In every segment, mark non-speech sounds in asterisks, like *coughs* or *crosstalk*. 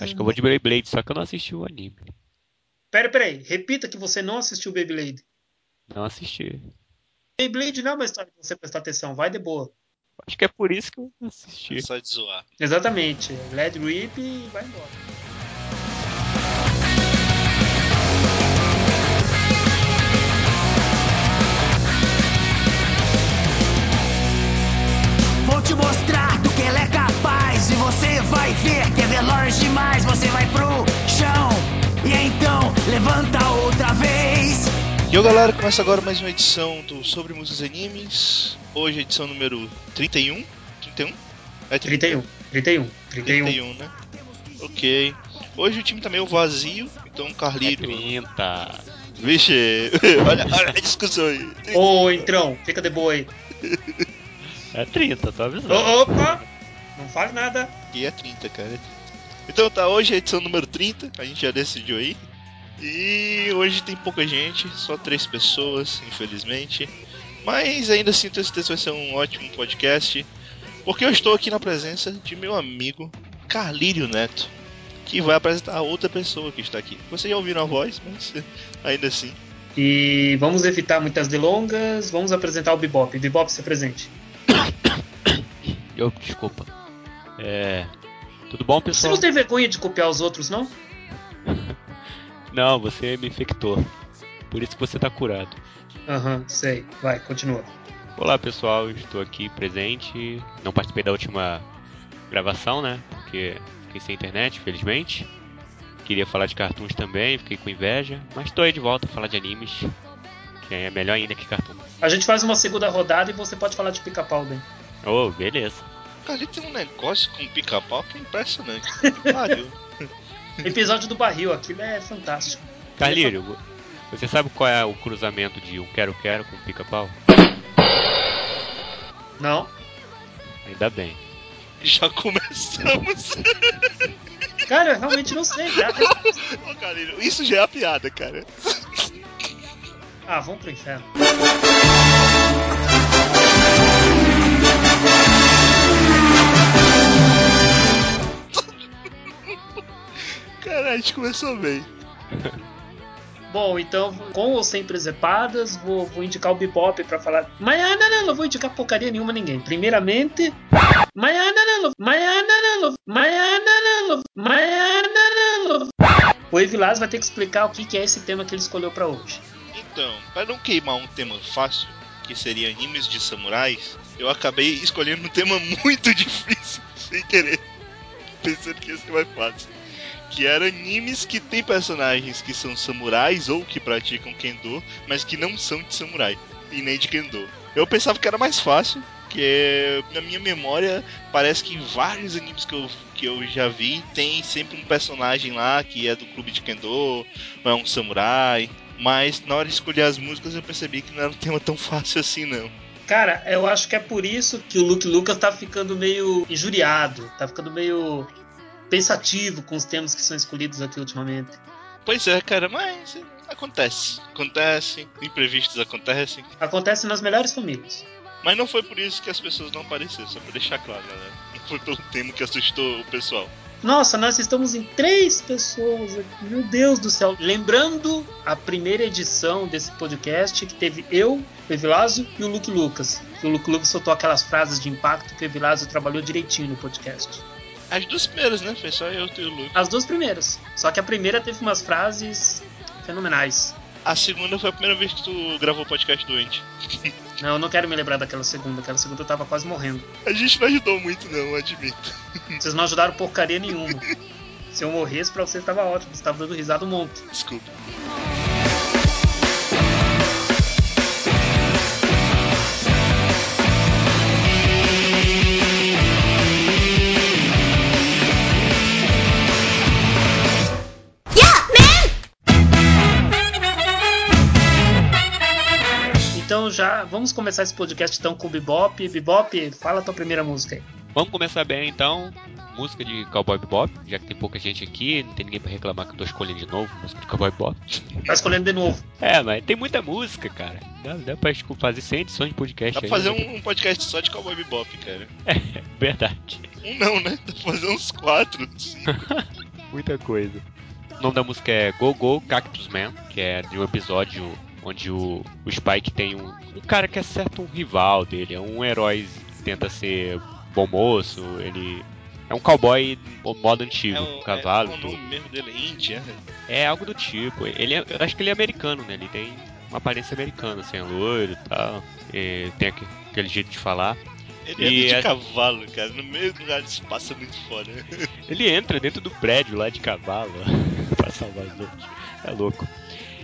Acho que eu vou de Beyblade, só que eu não assisti o anime. Pera, pera aí. Repita que você não assistiu Beyblade. Não assisti. Beyblade não é uma história pra você prestar atenção. Vai de boa. Acho que é por isso que eu não assisti. É só de zoar. Exatamente. Led Rip e vai embora. Vou te mostrar do que ele é capaz. E você vai ver que é veloz demais. Você vai pro chão. E então levanta outra vez. E eu galera, começa agora mais uma edição do Sobre Músicas e Animes. Hoje edição número 31. 31? É 31. 31. 31. 31, né? Ok. Hoje o time tá meio vazio, então o É Carlito. 30. Vixe, *laughs* olha, olha a discussão aí. Ô, entrão, fica de boa aí. É 30, tô avisando. Opa! Não fale nada. E é 30, cara. 30. Então tá, hoje é a edição número 30, a gente já decidiu aí. E hoje tem pouca gente, só três pessoas, infelizmente. Mas ainda assim tenho certeza que vai ser um ótimo podcast. Porque eu estou aqui na presença de meu amigo Carlírio Neto, que vai apresentar a outra pessoa que está aqui. Vocês já ouviram a voz, mas *laughs* ainda assim. E vamos evitar muitas delongas. Vamos apresentar o Bebop. Bebop, se presente. *coughs* Eu, desculpa. É. Tudo bom, Você pessoal? não tem vergonha de copiar os outros, não? *laughs* Não, você me infectou. Por isso que você tá curado. Aham, sei. Vai, continua. Olá, pessoal. Estou aqui presente. Não participei da última gravação, né? Porque fiquei sem internet, felizmente. Queria falar de cartoons também, fiquei com inveja. Mas estou aí de volta a falar de animes. Que é melhor ainda que cartoon. A gente faz uma segunda rodada e você pode falar de pica-pau, bem. Oh, beleza. Carlito tem um negócio com pica-pau que é impressionante. *laughs* Pariu. Episódio do barril, aquilo é fantástico. Carlírio, você sabe qual é o cruzamento de um quero-quero com pica-pau? Não? Ainda bem. Já começamos. *laughs* Cara, eu realmente não sei. Cara. Ô, Carlírio, isso já é a piada, cara. Ah, vamos pro inferno. A gente começou bem. *laughs* Bom, então, com ou sem presepadas, vou, vou indicar o Bebop pra falar. Mas ah, não, não, não vou indicar porcaria nenhuma a ninguém. Primeiramente. Mas ah, não, não. Mas ah, não, não. Mas ah, não, não. Mas ah, não, não. O Evilás vai ter que explicar o que que é esse tema que ele escolheu pra hoje. Então, para não queimar um tema fácil, que seria animes de samurais, eu acabei escolhendo um tema *laughs* muito difícil, sem querer. Pensando que ia ser mais fácil. Que era animes que tem personagens que são samurais ou que praticam kendo, mas que não são de samurai e nem de kendo. Eu pensava que era mais fácil, que na minha memória parece que em vários animes que eu, que eu já vi tem sempre um personagem lá que é do clube de kendo, ou é um samurai. Mas na hora de escolher as músicas eu percebi que não era um tema tão fácil assim não. Cara, eu acho que é por isso que o Luke Lucas tá ficando meio injuriado, tá ficando meio pensativo com os temas que são escolhidos aqui ultimamente. Pois é, cara, mas acontece. Acontece, imprevistos acontecem. Acontece nas melhores famílias. Mas não foi por isso que as pessoas não apareceram, só pra deixar claro, galera. Não foi pelo tema que assustou o pessoal. Nossa, nós estamos em três pessoas aqui. Meu Deus do céu. Lembrando a primeira edição desse podcast que teve eu, o Evilásio e o Luke Lucas. O Luke Lucas soltou aquelas frases de impacto que o Evilásio trabalhou direitinho no podcast. As duas primeiras, né? Foi só eu e o Luke. As duas primeiras. Só que a primeira teve umas frases fenomenais. A segunda foi a primeira vez que tu gravou podcast doente. *laughs* Não, eu não quero me lembrar daquela segunda. Aquela segunda eu tava quase morrendo. A gente não ajudou muito, não, admito. *laughs* Vocês não ajudaram porcaria nenhuma. *laughs* Se eu morresse pra vocês tava ótimo. Você tava dando risada um monte. Desculpa. Então já vamos começar esse podcast então com o Bebop. Bebop, fala a tua primeira música aí. Vamos começar bem então. Música de Cowboy Bebop, já que tem pouca gente aqui, não tem ninguém pra reclamar que eu tô escolhendo de novo música de Cowboy Bebop. Tá escolhendo de novo. É, mas tem muita música, cara. Dá, dá pra escu- fazer 100 edições de podcast Dá pra aí, fazer né? um, um podcast só de Cowboy Bebop, cara. É, *laughs* verdade. Um não, né? Dá pra fazer uns quatro, cinco. *laughs* Muita coisa. O nome da música é Go Go Cactus Man, que é de um episódio onde o, o Spike tem um, um cara que acerta um rival dele, é um herói que tenta ser bom moço, ele é um cowboy modo antigo, É o, cavalo. é, o tudo. nome mesmo dele é Índia? É algo do tipo. Ele é, eu acho que ele é americano, né? Ele tem uma aparência americana, assim, é loiro e tal. E tem aque- aquele jeito de falar. Ele E anda de é- cavalo, cara, no meio do lugar de espaço é muito foda. Ele entra dentro do prédio lá de cavalo *laughs* pra salvar os outros. É louco.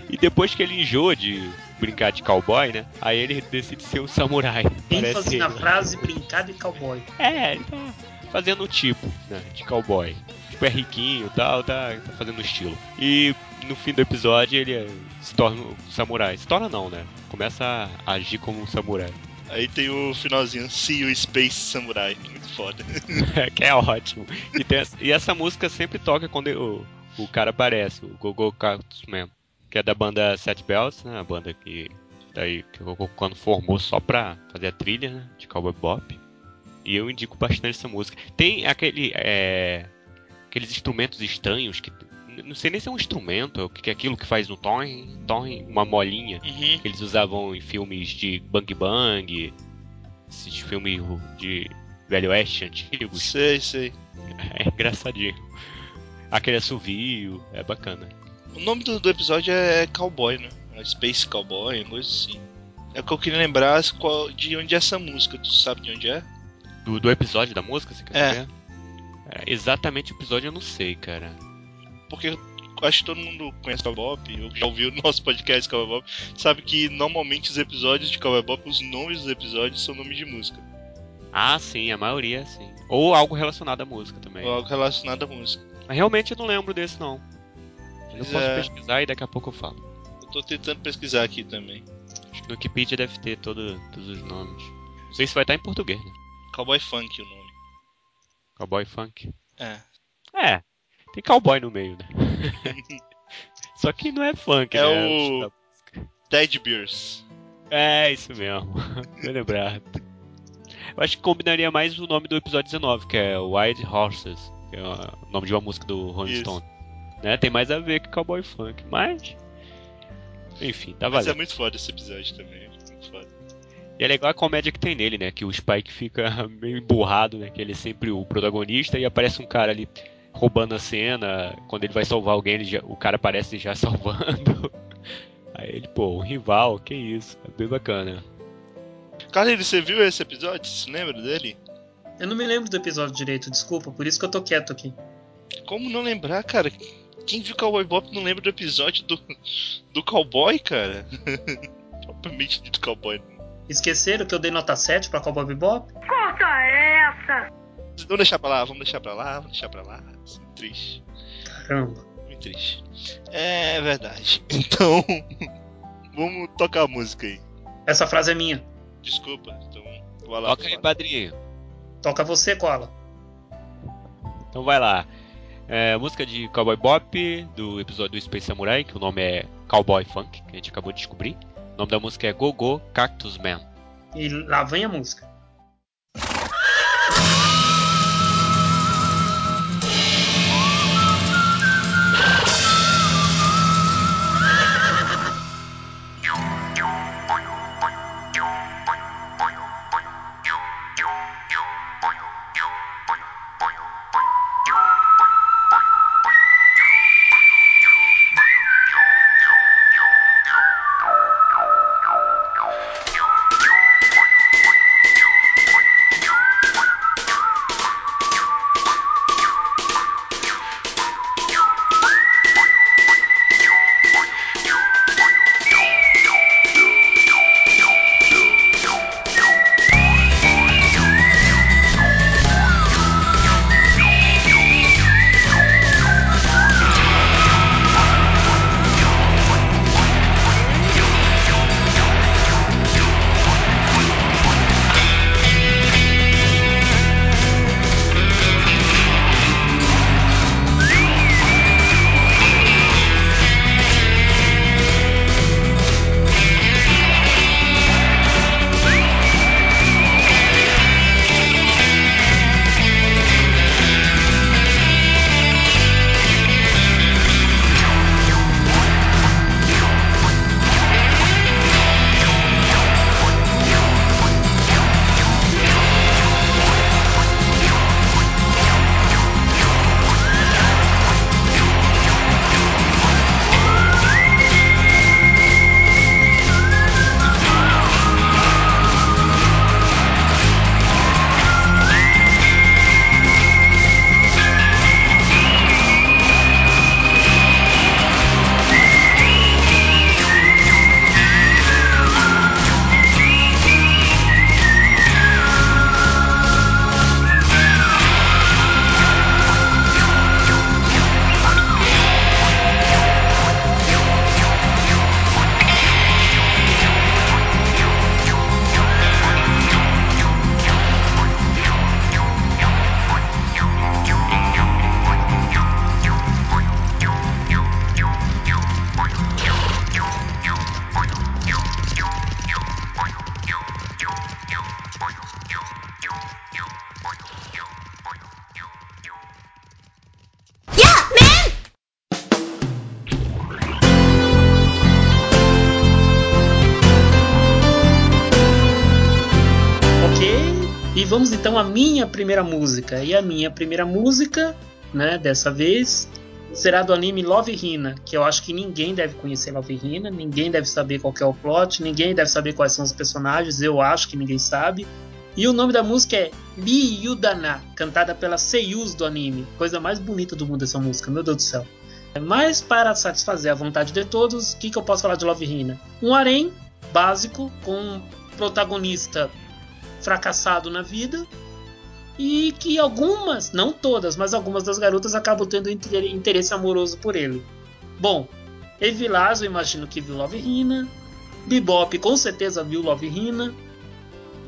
E depois que ele enjoa de brincar de cowboy, né? Aí ele decide ser um samurai. ênfase na frase brincar de cowboy. É, ele tá fazendo o tipo, né? De cowboy. Tipo, é riquinho e tal, tá, tá fazendo o estilo. E no fim do episódio ele eh, se torna um samurai. Se torna não, né? Começa a agir como um samurai. Aí tem o finalzinho, See You Space Samurai, muito foda. *laughs* que é ótimo. E, tem essa, e essa música sempre toca quando o, o cara aparece, o Gogo Cactus Man, que é da banda Set Bells, né? A banda que daí que quando formou só pra fazer a trilha, né? De Cowboy Bop. E eu indico bastante essa música. Tem aquele é, aqueles instrumentos estranhos que não sei nem se é um instrumento, é o que é aquilo que faz um toin, toin, uma molinha Uhum. que eles usavam em filmes de Bang Bang, esses filmes de Velho Oeste antigos. Sei, sei. É engraçadinho. Aquele assovio, é bacana. O nome do, do episódio é Cowboy, né? É Space Cowboy, uma coisa assim. É o que eu queria lembrar qual, de onde é essa música, tu sabe de onde é? Do, do episódio da música, você quer É. saber? É, exatamente o episódio eu não sei, cara. Porque eu acho que todo mundo conhece Cowboy Bop, ou já ouviu o nosso podcast Cowboy Bop, sabe que normalmente os episódios de Cowboy Bop, os nomes dos episódios são nomes de música. Ah, sim, a maioria sim. Ou algo relacionado à música também. Ou algo relacionado à música. Mas realmente eu não lembro desse não. Eu posso é. pesquisar e daqui a pouco eu falo. Eu tô tentando pesquisar aqui também. Acho que no Wikipedia deve ter todo, todos os nomes. Não sei se vai estar em português, né? Cowboy Funk o nome. Cowboy Funk. É. É, tem cowboy no meio, né? *laughs* Só que não é funk, É né? o- Dead Beers. É, isso mesmo. *laughs* Bem lembrado. Eu acho que combinaria mais o nome do episódio 19, que é Wild Horses, que é o nome de uma música do Rolling. Stone. Né? Tem mais a ver com cowboy funk, mas. Enfim, tá Mas é valendo. muito foda esse episódio também. Muito foda. E é legal a comédia que tem nele, né? Que o Spike fica *laughs* meio emburrado, né? Que ele é sempre o protagonista e aparece um cara ali roubando a cena. Quando ele vai salvar alguém, ele já- o cara aparece já *laughs* salvando. Aí ele, pô, um rival, que isso. É bem bacana. Carlinhos, você viu esse episódio? Você se lembra dele? Eu não me lembro do episódio direito, desculpa, por isso que eu tô quieto aqui. Como não lembrar, cara? Quem viu Cowboy Bop não lembra do episódio do, do cowboy, cara? *laughs* Propriamente dito cowboy. Esqueceram que eu dei nota 7 pra Cowboy Bebop? Vamos deixar pra lá, vamos deixar pra lá, vamos deixar pra lá. Isso é muito triste. Caramba. Muito triste. É verdade. *laughs* Então, vamos tocar a música aí. Essa frase é minha. Desculpa, então vai lá. Toca aí, padrinho. Toca você, Cola. Então vai lá. É, música de Cowboy Bop, do episódio do Space Samurai, que o nome é Cowboy Funk, que a gente acabou de descobrir. O nome da música é Go Go Cactus Man. E lá vem a música. Primeira música. E a minha primeira música, né, dessa vez, será do anime Love Hina, que eu acho que ninguém deve conhecer Love Hina, ninguém deve saber qual é o plot, ninguém deve saber quais são os personagens, eu acho que ninguém sabe. E o nome da música é Li Yudana, cantada pela seiyus do anime. Coisa mais bonita do mundo essa música, meu Deus do céu. Mas para satisfazer a vontade de todos, o que, que eu posso falar de Love Hina? Um harém básico com um protagonista fracassado na vida e que algumas, não todas, mas algumas das garotas acabam tendo interesse amoroso por ele. Bom, Evilás eu imagino que viu Love Hina, Bebop com certeza viu Love Hina,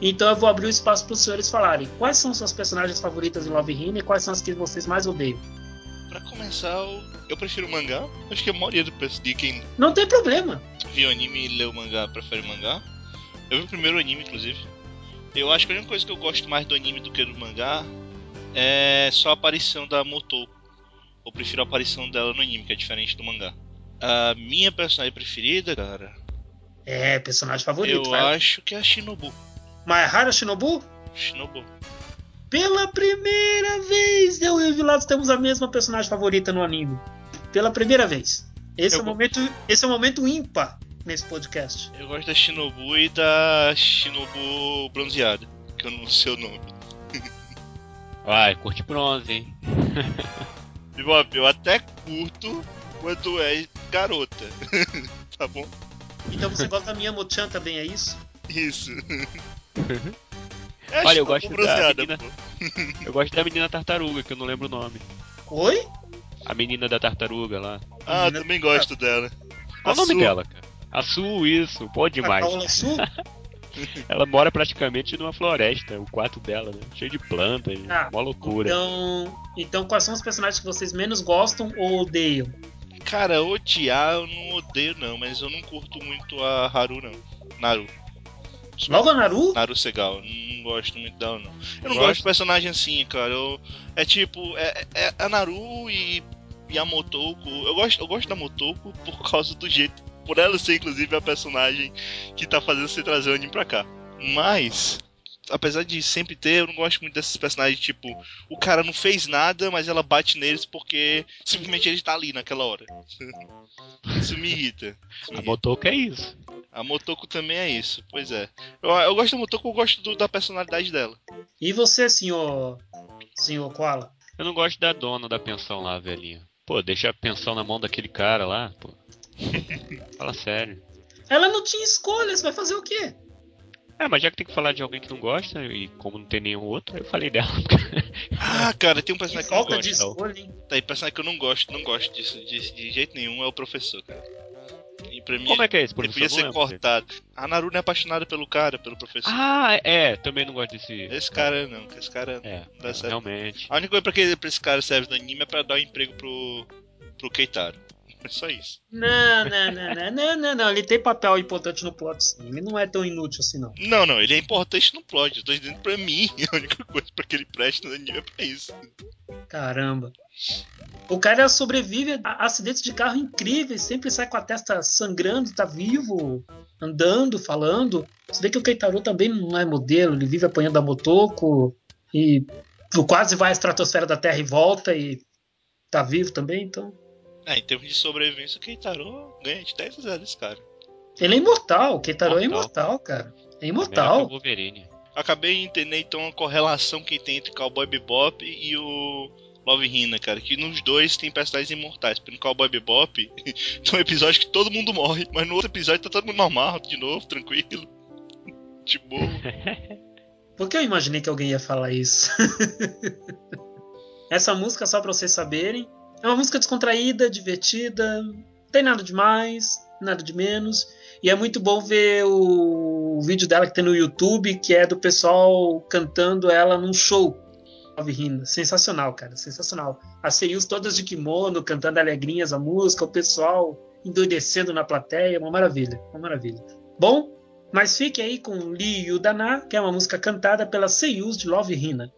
então eu vou abrir o espaço para os senhores falarem quais são suas personagens favoritas de Love Hina e quais são as que vocês mais odeiam. Pra começar, eu prefiro mangá. Acho que a maioria do de quem Não tem problema. viu anime e leu mangá prefere mangá. Eu vi o primeiro anime, inclusive. Eu acho que a única coisa que eu gosto mais do anime do que do mangá é só a aparição da Motoko. Eu prefiro a aparição dela no anime, que é diferente do mangá. A minha personagem preferida, cara. É, personagem favorito. Eu vai. acho que é a Shinobu. Maehara Shinobu? Shinobu. Pela primeira vez, eu e o Vilados temos a mesma personagem favorita no anime. Pela primeira vez. Esse, Eu é, o momento, esse é o momento ímpar nesse podcast. Eu gosto da Shinobu e da Shinobu bronzeada, que eu não sei o nome. *laughs* Vai, curte bronze, hein? *laughs* Bebop, eu até curto quando é garota. *laughs* tá bom? Então você gosta da minha Mochan também, é isso? Isso. É Olha, eu gosto da menina- pô. Eu gosto da menina tartaruga, que eu não lembro o nome. Oi? A menina da tartaruga lá. Ah, Menina- também gosto dela. Qual o nome Su. dela, cara? A Su, isso, pô demais. A Paola Sul? *laughs* Ela mora praticamente numa floresta, o quarto dela, né? Cheio de plantas, Ah, mó loucura. Então, então, quais são os personagens que vocês menos gostam ou odeiam? Cara, odiar eu não odeio não, mas eu não curto muito a Haru não. Naru. Logo a Naru? Naru Segal, não gosto muito dela não. Eu não Gosto. gosto de personagem assim, cara. Eu, é tipo, é, é a Naru e, e a Motoko. Eu gosto, eu gosto da Motoko por causa do jeito. Por ela ser, inclusive, a personagem que tá fazendo você trazer o anime pra cá. Mas, apesar de sempre ter, eu não gosto muito desses personagens, tipo, o cara não fez nada, mas ela bate neles porque simplesmente ele tá ali naquela hora. *laughs* Isso me irrita. Isso me A. Motoko é isso. A Motoko também é isso, pois é. Eu, eu gosto da Motoko, eu gosto do- da personalidade dela. E você, senhor. Senhor Koala? Eu não gosto da dona da pensão lá, velhinha. Pô, deixa a pensão na mão daquele cara lá, pô. *laughs* Fala sério. Ela não tinha escolha, você vai fazer o quê? É, mas já que tem que falar de alguém que não gosta, e como não tem nenhum outro, eu falei dela. *laughs* Ah, cara, tem um Que personagem que eu não falta de gosto. escolha, hein? Tá aí, personagem que eu não gosto, não gosto disso de, de jeito nenhum, é o professor, cara. E pra mim, como é que é esse ele professor? podia Não ser cortado. A Naru não é apaixonada pelo cara, pelo professor. Ah, é, também não gosto desse. Esse cara não, esse cara É, não dá certo. realmente. A única coisa pra que pra esse cara serve no anime é pra dar um emprego pro, pro Keitaro. É só isso. Não, não, não, não, não, não, não. Ele tem papel importante no plot, sim. Ele não é tão inútil assim, não. Não, não, ele é importante no plot. Eu tô dizendo pra mim, *laughs* a única coisa pra que ele preste no anime é pra isso. Caramba. O cara sobrevive a acidentes de carro incríveis, sempre sai com a testa sangrando, tá vivo, andando, falando. Você vê que o Keitaru também não é modelo, ele vive apanhando a Motoko e quase vai à estratosfera da Terra e volta e tá vivo também, então. Ah, em termos de sobrevivência, o Keitaro ganha de 10 a 0 esse cara. Ele é imortal, o Keitaru é Imortal. cara. É imortal. Wolverine. Acabei de entender então a correlação que tem entre Cowboy Bebop e o Love Hina, cara. Que nos dois tem personagens imortais. Porque no Cowboy Bebop *laughs* tem um episódio que todo mundo morre, mas no outro episódio tá todo mundo normal, de novo, tranquilo. *laughs* De boa. *laughs* Por que eu imaginei que alguém ia falar isso? Essa música, só pra vocês saberem, é uma música descontraída, divertida, não tem nada demais, nada de menos. E é muito bom ver o, vídeo dela que tem no YouTube, que é do pessoal cantando ela num show. Sensacional, cara, sensacional. As seiyus todas de kimono, cantando alegrinhas a música, o pessoal endoidecendo na plateia, uma maravilha, uma maravilha. Bom, mas fique aí com Li Yudana, que é uma música cantada pelas seiyus de Love Hina.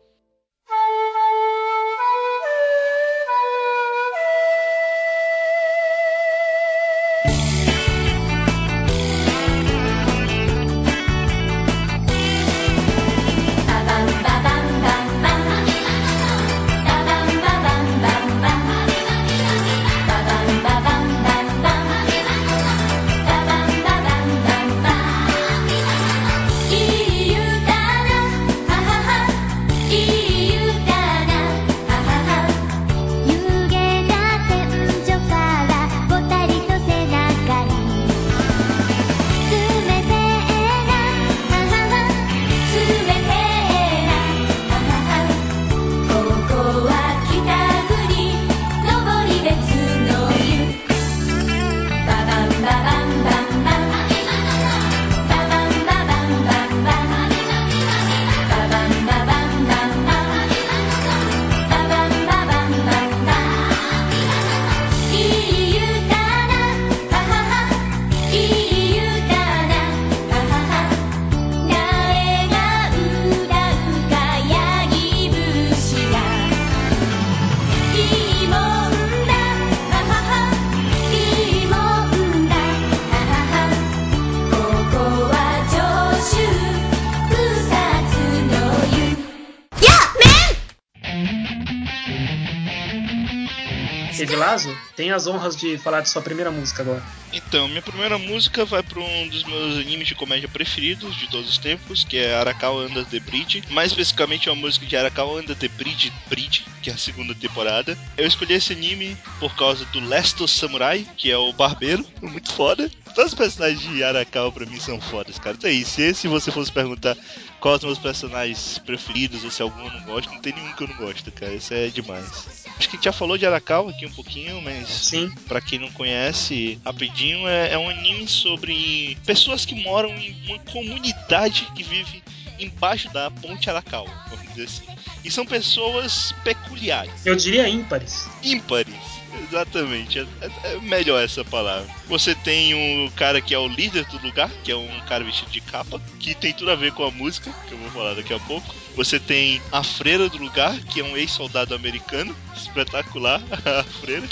Tem as honras de falar de sua primeira música agora. Então, minha primeira música vai para um dos meus animes de comédia preferidos de todos os tempos, que é Arakawa Under the Bridge. Mais especificamente, é uma música de Arakawa Under the Bridge, Bridge, que é a segunda temporada. Eu escolhi esse anime por causa do Last Samurai, que é o barbeiro, *laughs* muito foda. Todos os personagens de Arakawa pra mim são fodas, cara. Então é isso. Se você fosse perguntar quais os meus personagens preferidos ou se algum eu não gosto, não tem nenhum que eu não gosto, cara. Isso é demais. Acho que a gente já falou de Arakawa aqui um pouquinho, mas Sim. Pra quem não conhece, rapidinho, é, é um anime sobre pessoas que moram em uma comunidade que vive embaixo da ponte Arakawa, vamos dizer assim. E são pessoas peculiares, Eu diria ímpares. ímpares. Exatamente, é, é- é melhor essa palavra. Você tem o cara que é o líder do lugar, que é um cara vestido de capa, que tem tudo a ver com a música, que eu vou falar daqui a pouco. Você tem a freira do lugar, que é um ex-soldado americano, espetacular, *laughs* a freira,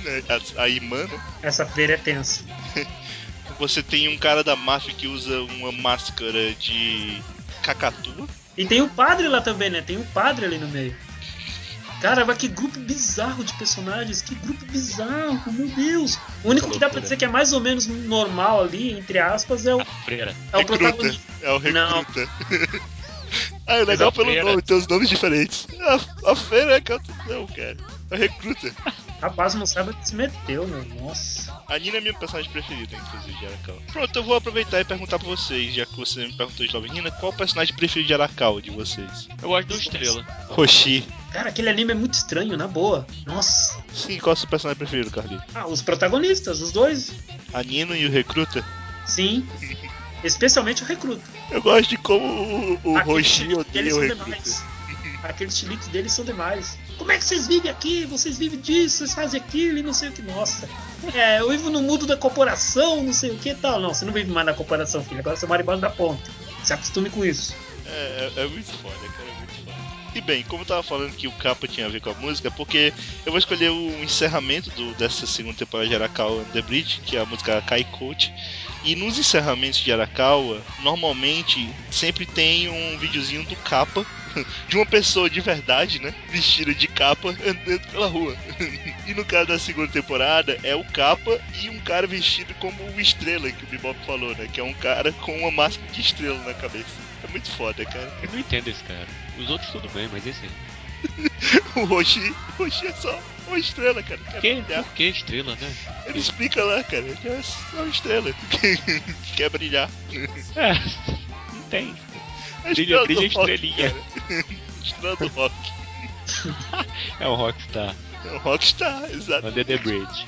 né, a, a imã, né? Essa freira é tensa. *laughs* Você tem um cara da máfia que usa uma máscara de cacatua. E tem o padre lá também, né? Tem o padre ali no meio. Cara, mas que grupo bizarro de personagens, que grupo bizarro, meu Deus. O único que dá pra dizer que é mais ou menos normal ali, entre aspas, é o, A freira. é o recruta. protagonista. É o Não. recruta. *laughs* ah, é legal a pelo nome, tem os nomes diferentes. A, a feira é canto. Não, cara. É o recruta. Rapaz, não sabe onde se meteu, meu. Nossa. A Nina é minha personagem preferida, inclusive, de Arakawa. Pronto, eu vou aproveitar e perguntar pra vocês, já que você me perguntou de novo, Nina, qual o personagem preferido de Arakawa de vocês? Eu gosto do Estrela. Roshi. Cara, aquele anime é muito estranho, na boa. Nossa. Sim, qual é o seu personagem preferido, Carlinhos? Ah, os protagonistas, os dois. A Nino e o recruta? Sim. *laughs* Especialmente o recruta. Eu gosto de como o, o Roshi odeia o recruta. demais. Aqueles chiliques deles são demais. Como é que vocês vivem aqui? Vocês vivem disso, vocês fazem aquilo e não sei o que. Nossa. É, eu vivo no mundo da corporação, não sei o que tal. Não, você não vive mais na corporação, filho. Agora você mora embaixo da ponte. Se acostume com isso. É, é, é muito foda, cara, é muito foda. E bem, como eu tava falando que o capa tinha a ver com a música, é porque eu vou escolher o encerramento do- dessa segunda temporada de Arakawa the Bridge, que é a música Kai Coach. E nos encerramentos de Arakawa, normalmente sempre tem um videozinho do capa, *laughs* de uma pessoa de verdade, né? Vestida de capa andando pela rua. *laughs* e no caso da segunda temporada, é o capa e um cara vestido como o estrela que o Bebop falou, né? Que é um cara com uma máscara de estrela na cabeça. É muito foda, cara. Eu não entendo esse cara. Os outros tudo bem, mas esse aí. *laughs* O Roshi, o Roshi é só uma estrela, cara. Quer Que? brilhar. Por que estrela, né? Ele explica lá, cara. Ele é só uma estrela que quer brilhar. É, não tem. É a Brilha, estrela brilha do rock, Estrela do rock. É o Rockstar. É o Rockstar, exato. Under the Bridge.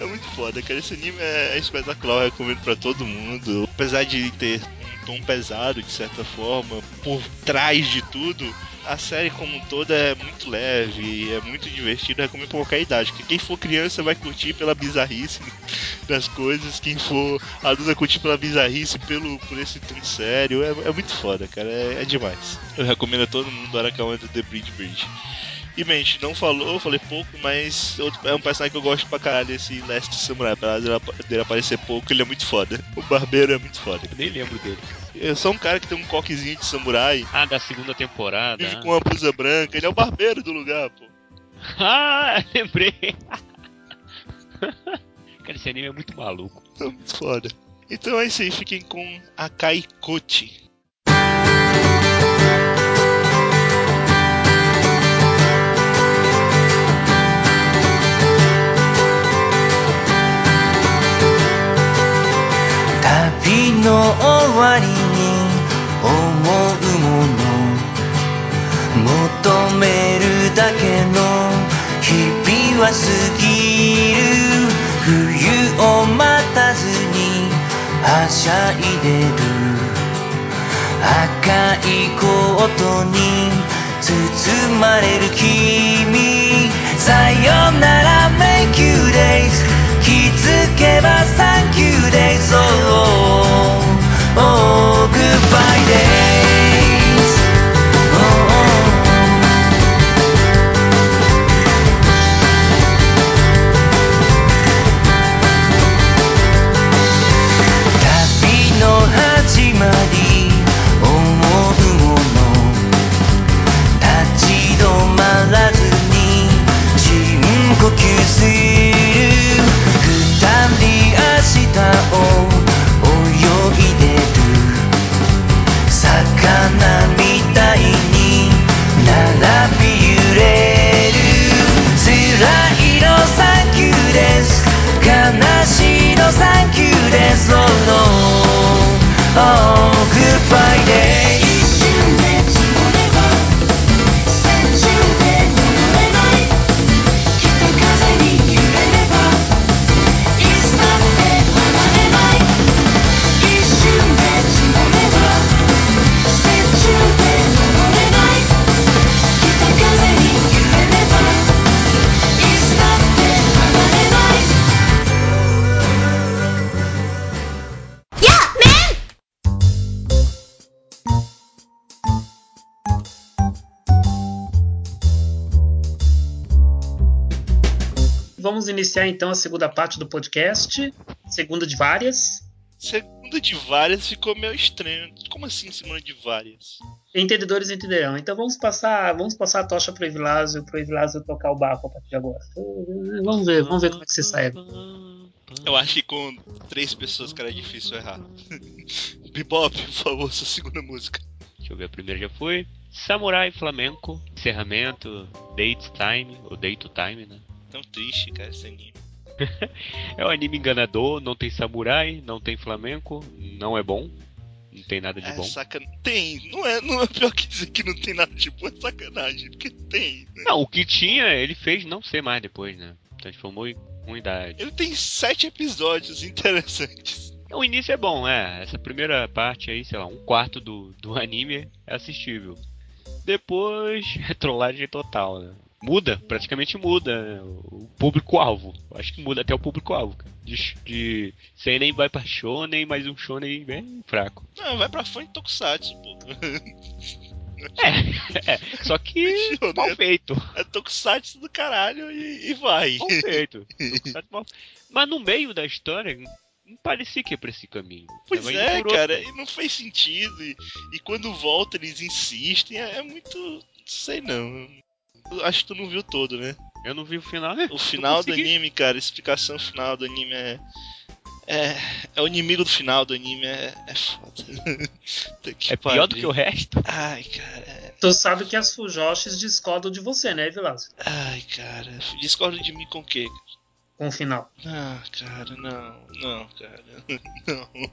É muito foda, cara. Esse anime é espetacular, eu recomendo pra todo mundo. Apesar de ter um tom pesado, de certa forma, por trás de tudo, a série como um toda é muito leve, é muito divertida, eu recomendo pra qualquer idade. Porque quem for criança vai curtir pela bizarrice *laughs* das coisas, quem for adulto vai curtir pela bizarrice, pelo, por esse tom sério. É, é muito foda, cara. É, é demais. Eu recomendo a todo mundo Arakawa The Bridge Bridge. E bem, a gente não falou, eu falei pouco, mas outro- é um personagem que eu gosto pra caralho, esse Last Samurai. Apesar dele, ap- dele aparecer pouco, ele é muito foda. O barbeiro é muito foda. Eu nem lembro dele. Eu sou um cara que tem um coquezinho de samurai, Ah, da segunda temporada. vive com uma blusa branca, ele é o barbeiro do lugar, pô. *laughs* Ah, lembrei. *laughs* Cara, esse anime é muito maluco. É muito foda. Então é isso aí, fiquem com a Kaikochi. 旅の終わりに思うもの求めるだけの日々は過ぎる冬を待たずにはしゃいでる赤いコートに包まれる君。さよなら。Make you days iniciar então a segunda parte do podcast. Segunda de várias. Segunda de várias ficou meio estranho. Como assim segunda de várias? Entendedores entenderão. Então vamos passar, vamos passar a tocha pro Evilásio, pro Evilásio tocar o barco a partir de agora. Vamos ver, vamos ver como é que você sai. Eu acho que com três pessoas, cara, é difícil errar. *laughs* Bebop, por favor, sua segunda música. Deixa eu ver, a primeira já foi. Samurai Flamenco, encerramento, date time, ou day to time, né? Tão triste, cara, esse anime. *laughs* É um anime enganador, não tem samurai, não tem flamenco, não é bom. Não tem nada de É bom. sacan... Tem, não é, não é pior que dizer que não tem nada de bom, é sacanagem, porque tem. né? Não, o que tinha, ele fez não ser mais depois, né? Transformou em unidade. Ele tem sete episódios interessantes. O início é bom, é. Essa primeira parte aí, sei lá, um quarto do, do anime é assistível. Depois, *laughs* é trollagem total, né? Muda, praticamente muda né? o público-alvo. Acho que muda até o público-alvo, cara. De, de nem vai pra shonen, mas um shonen bem fraco. Não, vai pra fã de Tokusatsu, pô. *laughs* É, só que *laughs* Shonen. mal feito. É Tokusatsu do caralho e, e vai. Mal feito. *laughs* Mal- Mas no meio da história, não parecia que ia pra esse caminho. Pois é, outro. cara, e não fez sentido. E, e quando volta eles insistem, é, é muito. Sei não. Acho que tu não viu todo, né? Eu não vi o final, né? O final do anime, cara, a explicação final do anime é. É, é o inimigo do final do anime, é, é foda. *laughs* É pior do que o resto. Ai, cara. é- Tu sabe que as Fujoshis discordam de você, né, Evilásio? Ai, cara. Discorda de mim com o quê? Com o final. Ah, cara, não. Não, cara. *laughs* Não.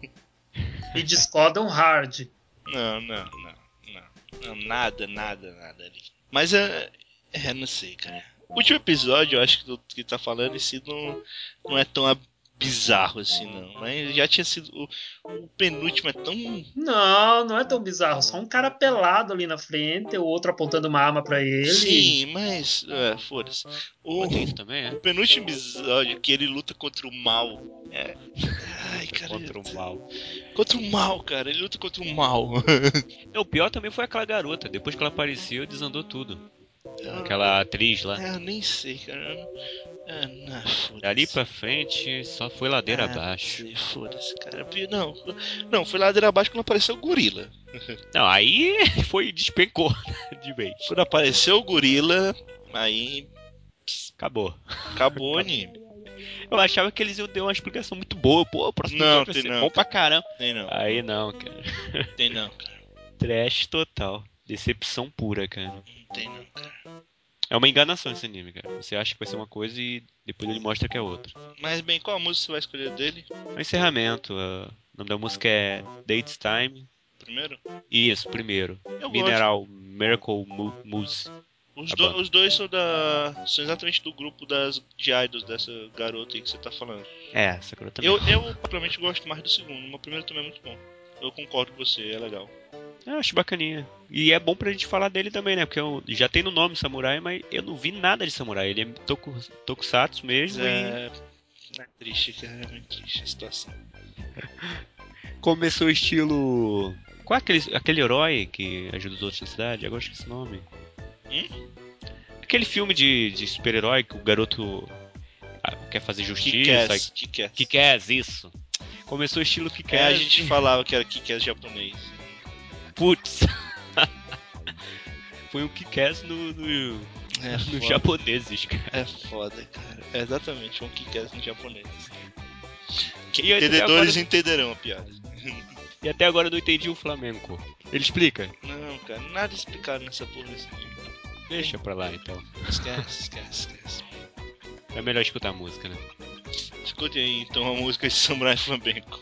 E discordam hard. Não, não, não, não. Não, nada, nada, nada ali. Mas é. É, não sei, cara. O último episódio, eu acho que tu que tá falando, esse não, não é tão bizarro assim, não. Mas já tinha sido. O, o penúltimo é tão. Não, não é tão bizarro. Só um cara pelado ali na frente, o outro apontando uma arma pra ele. Sim, mas. É, foda-se. O, também, é? o penúltimo episódio que ele luta contra o mal. É. Ai, cara. Contra o mal. Contra o mal, cara. Ele luta contra o mal. Não, o pior também foi aquela garota. Depois que ela apareceu, desandou tudo. Aquela atriz lá. É, eu nem sei, cara. Ah, não. Dali pra frente, só foi ladeira Ah, abaixo. Foda-se, cara. Não, não, foi ladeira abaixo quando apareceu o gorila. Não, aí *laughs* foi despencou de vez. Quando apareceu o gorila, aí Acabou. acabou o anime. Eu achava que eles iam ter uma explicação muito boa. Pô, o próximo Não, tem não. bom pra caramba. Tem não, Aí não, cara. tem não, cara. Trash total. Decepção pura, cara. Não tem não, cara. É uma enganação esse anime, cara. Você acha que vai ser uma coisa e depois ele mostra que é outra. Mas bem, qual a música você vai escolher dele? O encerramento, o nome da música é Dates Time. Primeiro? Isso, primeiro. Eu Mineral Miracle Mu- Mousse. Os, Tá do- os dois são da. são exatamente do grupo das de idols dessa garota aí que você tá falando. É, Sakura também. Eu, eu particularmente gosto mais do segundo, mas o primeiro também é muito bom. Eu concordo com você, é legal. Eu acho bacaninha. E é bom pra gente falar dele também, né? Porque eu, já tem no nome Samurai, mas eu não vi nada de Samurai. Ele é toku, Tokusatsu mesmo e é. É triste, cara, é muito triste a situação. *laughs* começou o estilo... Qual é aquele, aquele herói que ajuda os outros na cidade? Agora esqueci o nome. Hum? Aquele filme de, de super-herói que o garoto ah, quer fazer justiça. Kick-Ass. Kick-Ass, isso. Começou o estilo É, Kick-Ass. a gente falava que era Kick-Ass japonês. Putz. *laughs* Foi um Kick-Ass no, no, É *laughs* nos foda. japoneses, cara. É foda, cara. É exatamente um Kick-Ass no japonês. Que E entendedores agora- entenderão a piada. E até agora eu não entendi o Flamengo. Ele explica? Não, cara, nada explicado nessa porra desse. Deixa pra lá então. Esquece, esquece, esquece. É melhor escutar a música, né? Escute aí então a música de Samurai Flamenco.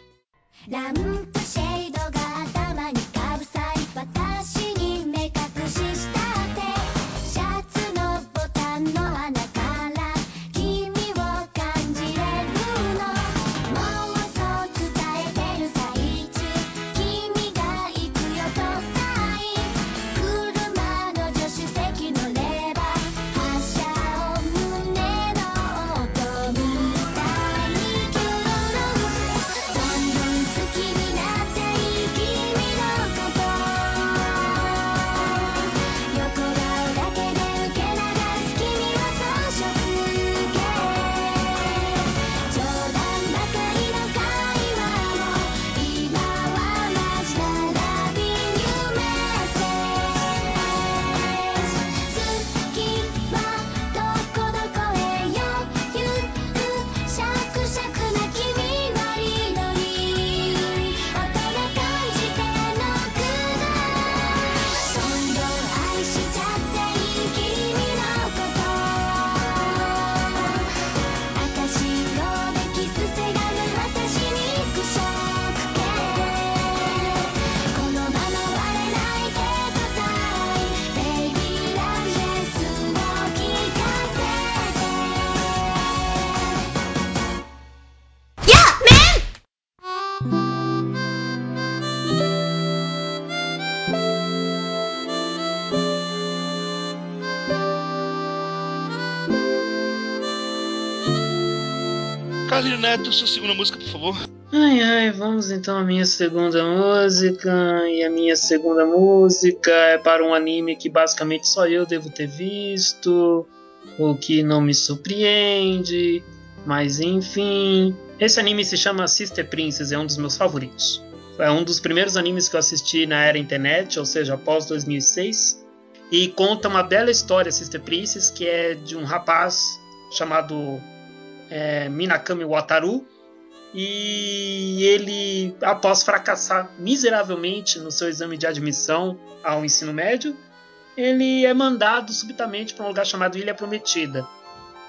Carlinho Neto, sua segunda música, por favor. Ai, ai, vamos então à minha segunda música. E a minha segunda música é para um anime que basicamente só eu devo ter visto, o que não me surpreende, mas enfim. Esse anime se chama Sister Princess, é um dos meus favoritos. É um dos primeiros animes que eu assisti na era internet, ou seja, após 2006. E conta uma bela história, Sister Princess, que é de um rapaz chamado é, Minakami Wataru, e ele, após fracassar miseravelmente no seu exame de admissão ao ensino médio, ele é mandado subitamente para um lugar chamado Ilha Prometida.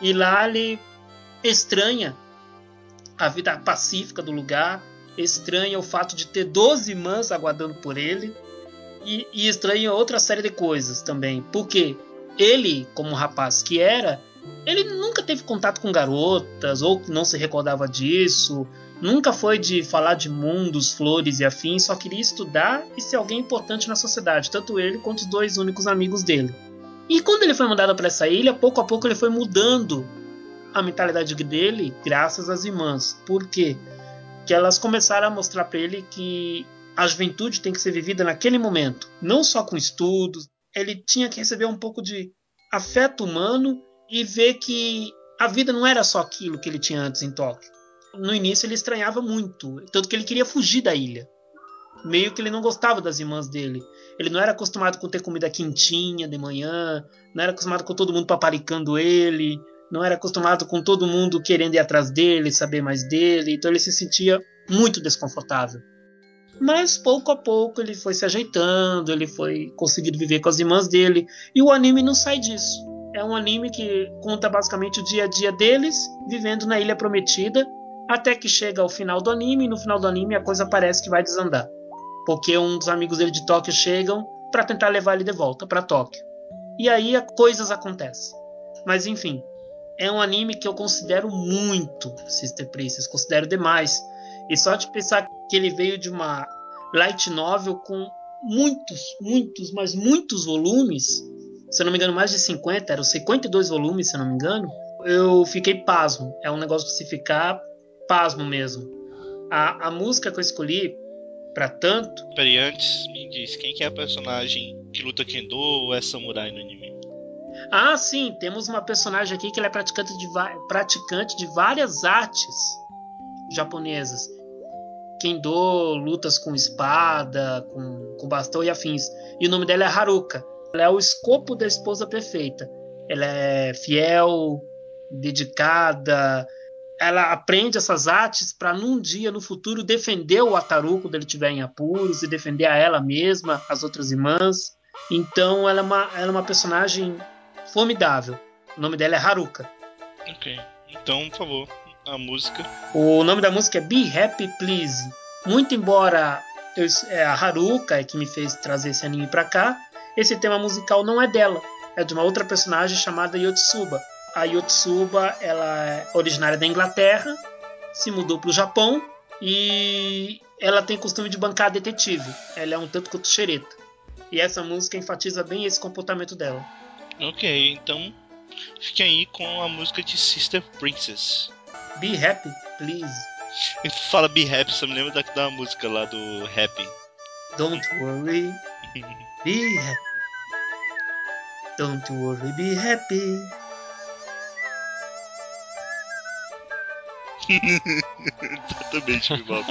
E lá ele estranha a vida pacífica do lugar, estranha o fato de ter 12 irmãs aguardando por ele, e, e estranha outra série de coisas também. Porque ele, como rapaz que era, ele nunca teve contato com garotas ou não se recordava disso. Nunca foi de falar de mundos, flores e afins, só queria estudar e ser alguém importante na sociedade, tanto ele quanto os dois únicos amigos dele. E quando ele foi mandado para essa ilha, pouco a pouco ele foi mudando a mentalidade dele, graças às irmãs. Por quê? Que elas começaram a mostrar para ele que a juventude tem que ser vivida naquele momento, não só com estudos. Ele tinha que receber um pouco de afeto humano e ver que a vida não era só aquilo que ele tinha antes em Tóquio. No início ele estranhava muito, tanto que ele queria fugir da ilha. Meio que ele não gostava das irmãs dele. Ele não era acostumado com ter comida quentinha de manhã, não era acostumado com todo mundo paparicando ele, não era acostumado com todo mundo querendo ir atrás dele, saber mais dele, então ele se sentia muito desconfortável. Mas pouco a pouco ele foi se ajeitando, ele foi conseguindo viver com as irmãs dele, e o anime não sai disso. É um anime que conta basicamente o dia a dia deles vivendo na Ilha Prometida, até que chega ao final do anime, e no final do anime a coisa parece que vai desandar. Porque um dos amigos dele de Tóquio chegam para tentar levar ele de volta para Tóquio. E aí coisas acontecem. Mas enfim, é um anime que eu considero muito Sister Princess, considero demais. E só de pensar que ele veio de uma light novel com muitos, muitos, mas muitos volumes, se eu não me engano, mais de 50, eram 52 volumes, se eu não me engano, eu fiquei pasmo. É um negócio de se ficar pasmo mesmo. A, a música que eu escolhi para tanto. Peraí, antes me diz, quem que é a personagem que luta Kendo ou é samurai no anime? Ah, sim, temos uma personagem aqui que ela é praticante de, praticante de várias artes japonesas. Kendo, lutas com espada, com, com bastão e afins. E o nome dela é Haruka. Ela é o escopo da esposa perfeita. Ela é fiel, dedicada. Ela aprende essas artes para num dia no futuro defender o Ataru quando ele estiver em apuros e defender a ela mesma, as outras irmãs. Então ela é uma, ela é uma personagem formidável. O nome dela é Haruka. Ok. Então, por favor, a música. O nome da música é Be Happy Please. Muito embora eu, é a Haruka que me fez trazer esse anime pra cá, esse tema musical não é dela, é de uma outra personagem chamada Yotsuba. A Yotsuba ela é originária da Inglaterra, se mudou para o Japão e ela tem costume de bancar detetive. Ela é um tanto quanto xereta. E essa música enfatiza bem esse comportamento dela. Ok, então fique aí com a música de Sister Princess. Be happy, please. Fala Be Happy, você me lembra da, da música lá do Happy. Don't worry, *laughs* be happy. Don't worry, be happy. *laughs* Exatamente, Bob.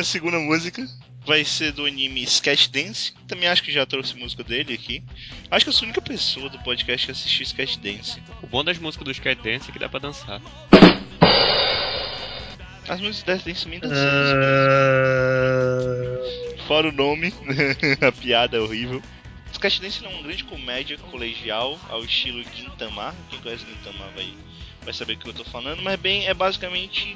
Minha segunda música. Vai ser do anime Sketch Dance. Também acho que já trouxe música dele aqui. Acho que eu sou a única pessoa do podcast que assistiu Sketch Dance. O bom das músicas do Sky Dance é que dá pra dançar. As músicas dessa Dance também dançam. Ah, Fora o nome, *laughs* a piada é horrível. Sketch Dance é uma grande comédia colegial ao estilo Gintama. Quem conhece Gintama vai, vai saber o que eu tô falando. Mas bem, é basicamente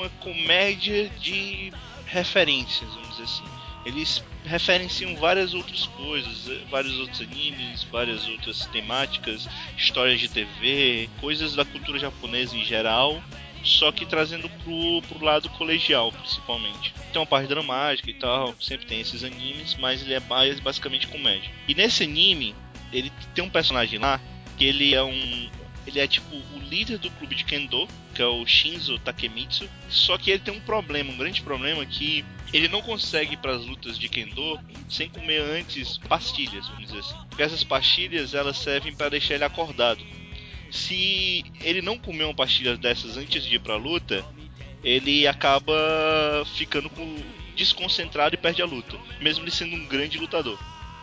uma comédia de referências, vamos dizer assim. Eles referenciam várias outras coisas, eh, vários outros animes, várias outras temáticas, histórias de TV, coisas da cultura japonesa em geral, só que trazendo pro, pro lado colegial, principalmente. Tem uma parte dramática e tal, sempre tem esses animes, mas ele é basicamente comédia. E nesse anime, ele tem um personagem lá que ele é um. Ele é tipo o líder do clube de Kendo, que é o Shinzo Takemitsu. Só que ele tem um problema, um grande problema que ele não consegue ir para as lutas de Kendo sem comer antes pastilhas, vamos dizer assim. Porque essas pastilhas elas servem para deixar ele acordado. Se ele não comer uma pastilha dessas antes de ir pra luta, ele acaba ficando desconcentrado e perde a luta, mesmo ele sendo um grande lutador.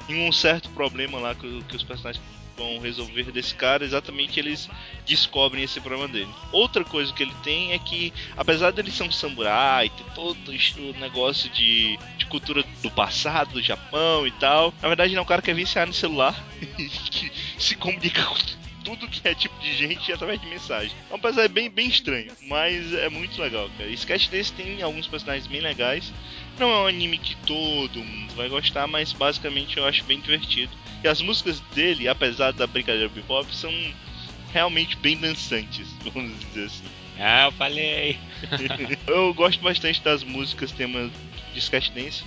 E um certo problema lá que, que os personagens vão resolver desse cara, exatamente eles descobrem esse problema dele. Outra coisa que ele tem é que, apesar dele ser um samurai, ter todo o negócio de, de cultura do passado, do Japão e tal, na verdade ele é um cara que é viciado no celular *laughs* que se comunica com tudo que é tipo de gente através de mensagem. É um personagem bem, bem estranho, mas é muito legal, cara. Sketch desse tem alguns personagens bem legais. Não é um anime que todo mundo vai gostar, mas basicamente eu acho bem divertido. E as músicas dele, apesar da brincadeira bebop, são realmente bem dançantes, *laughs* vamos dizer assim. Ah, eu falei. *laughs* eu gosto bastante das músicas temas de Sketch Dance.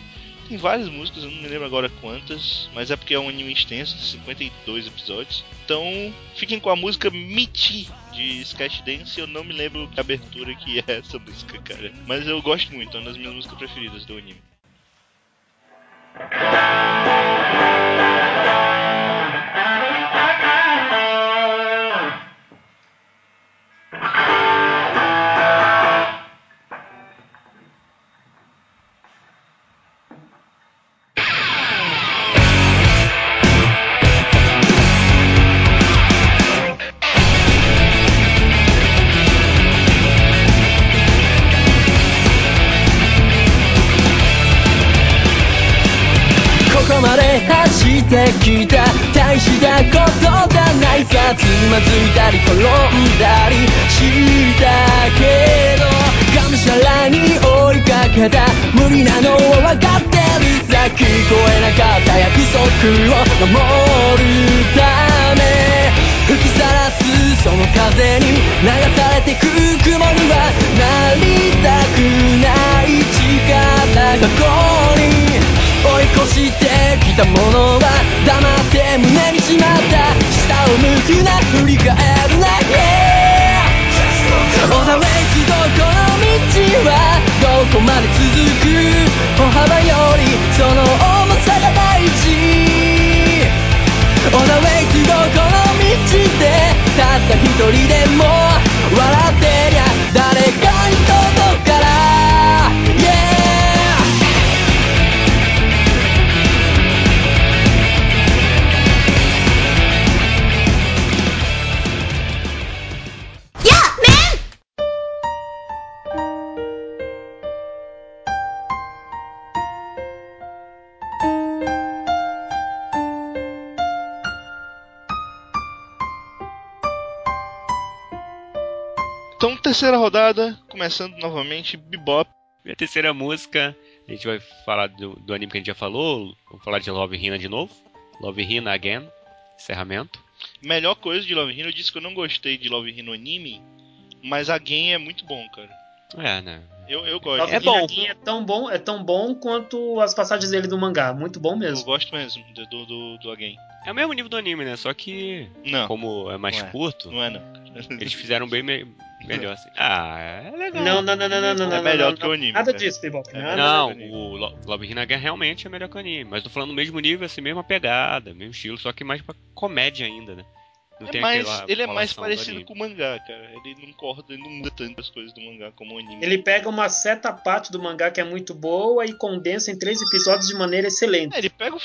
Tem várias músicas, eu não me lembro agora quantas, mas é porque é um anime extenso, de 52 episódios. Então, fiquem com a música Michi de Sketch Dance. Eu não me lembro que abertura que é essa música, cara. Mas eu gosto muito, é uma das minhas músicas preferidas do anime. けた無理なのは分かってるさ聞こえなかった約束を守るため吹きさらすその風に流されてく雲にはなりたくない力がここに追い越してきたものは黙って胸にしまった。下を向くな振り返るな。こまで続く歩幅よりその重さが大事。On the way to どこの道でたった一人でも笑って terceira rodada, começando novamente, Bebop. E a terceira música, a gente vai falar do, do anime que a gente já falou. Vamos falar de Love Hina de novo. Love Hina Again. Encerramento. Melhor coisa de Love Hino, eu disse que eu não gostei de Love Hino anime, mas a game é muito bom, cara. É, né? Eu, eu gosto. Love É Hina bom. Gen é tão bom, é tão bom quanto as passagens dele do mangá. Muito bom Eu mesmo. gosto mesmo do, do, do, do Again. É o mesmo nível do anime, né? Só que, Não, como é mais Não é. curto, não é não. eles fizeram bem melhor assim. Ah, é legal. Não, não, não, não, não, não. É não, melhor não, do que o anime, Nada cara. disso, Bebop. É Não. Não, o Lo- Love Hina Gen realmente é melhor que o anime. Mas tô falando no mesmo nível, assim, mesma pegada, mesmo estilo, só que mais pra comédia ainda, né? Não É tem mais, ele é mais parecido com o mangá, cara. Ele não corta, ele não muda tantas coisas do mangá como o anime. Ele pega uma certa parte do mangá que é muito boa e condensa em três episódios de maneira excelente. É, ele pega o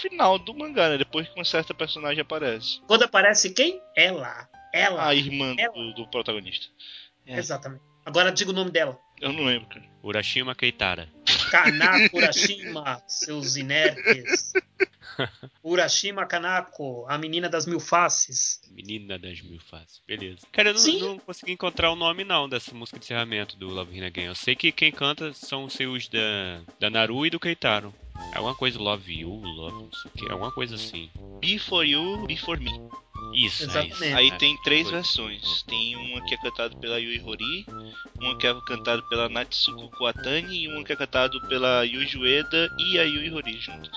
final do mangá, né? Depois que uma certa personagem aparece. Quando aparece quem? Ela. Ela. A irmã Ela. do, do protagonista. é. Exatamente. Agora diga o nome dela. Eu não lembro, cara. Urashima Keitara. Kanako *laughs* Urashima, seus inertes. Urashima Kanako, a menina das mil faces. Menina das mil faces. Beleza. Cara, eu não, não consegui encontrar o nome não dessa música de encerramento do Love Hina Gen. Eu sei que quem canta são os seus da, da Naru e do Keitaro. É alguma coisa Love You, Love, não sei o que, alguma coisa assim. Be for you, be for me. Isso, é isso. Aí É, tem três foi. versões. Tem uma que é cantada pela Yui Hori, uma que é cantada pela Natsuko Kuatani e uma que é cantada pela Yuji Ueda e a Yui Hori juntas.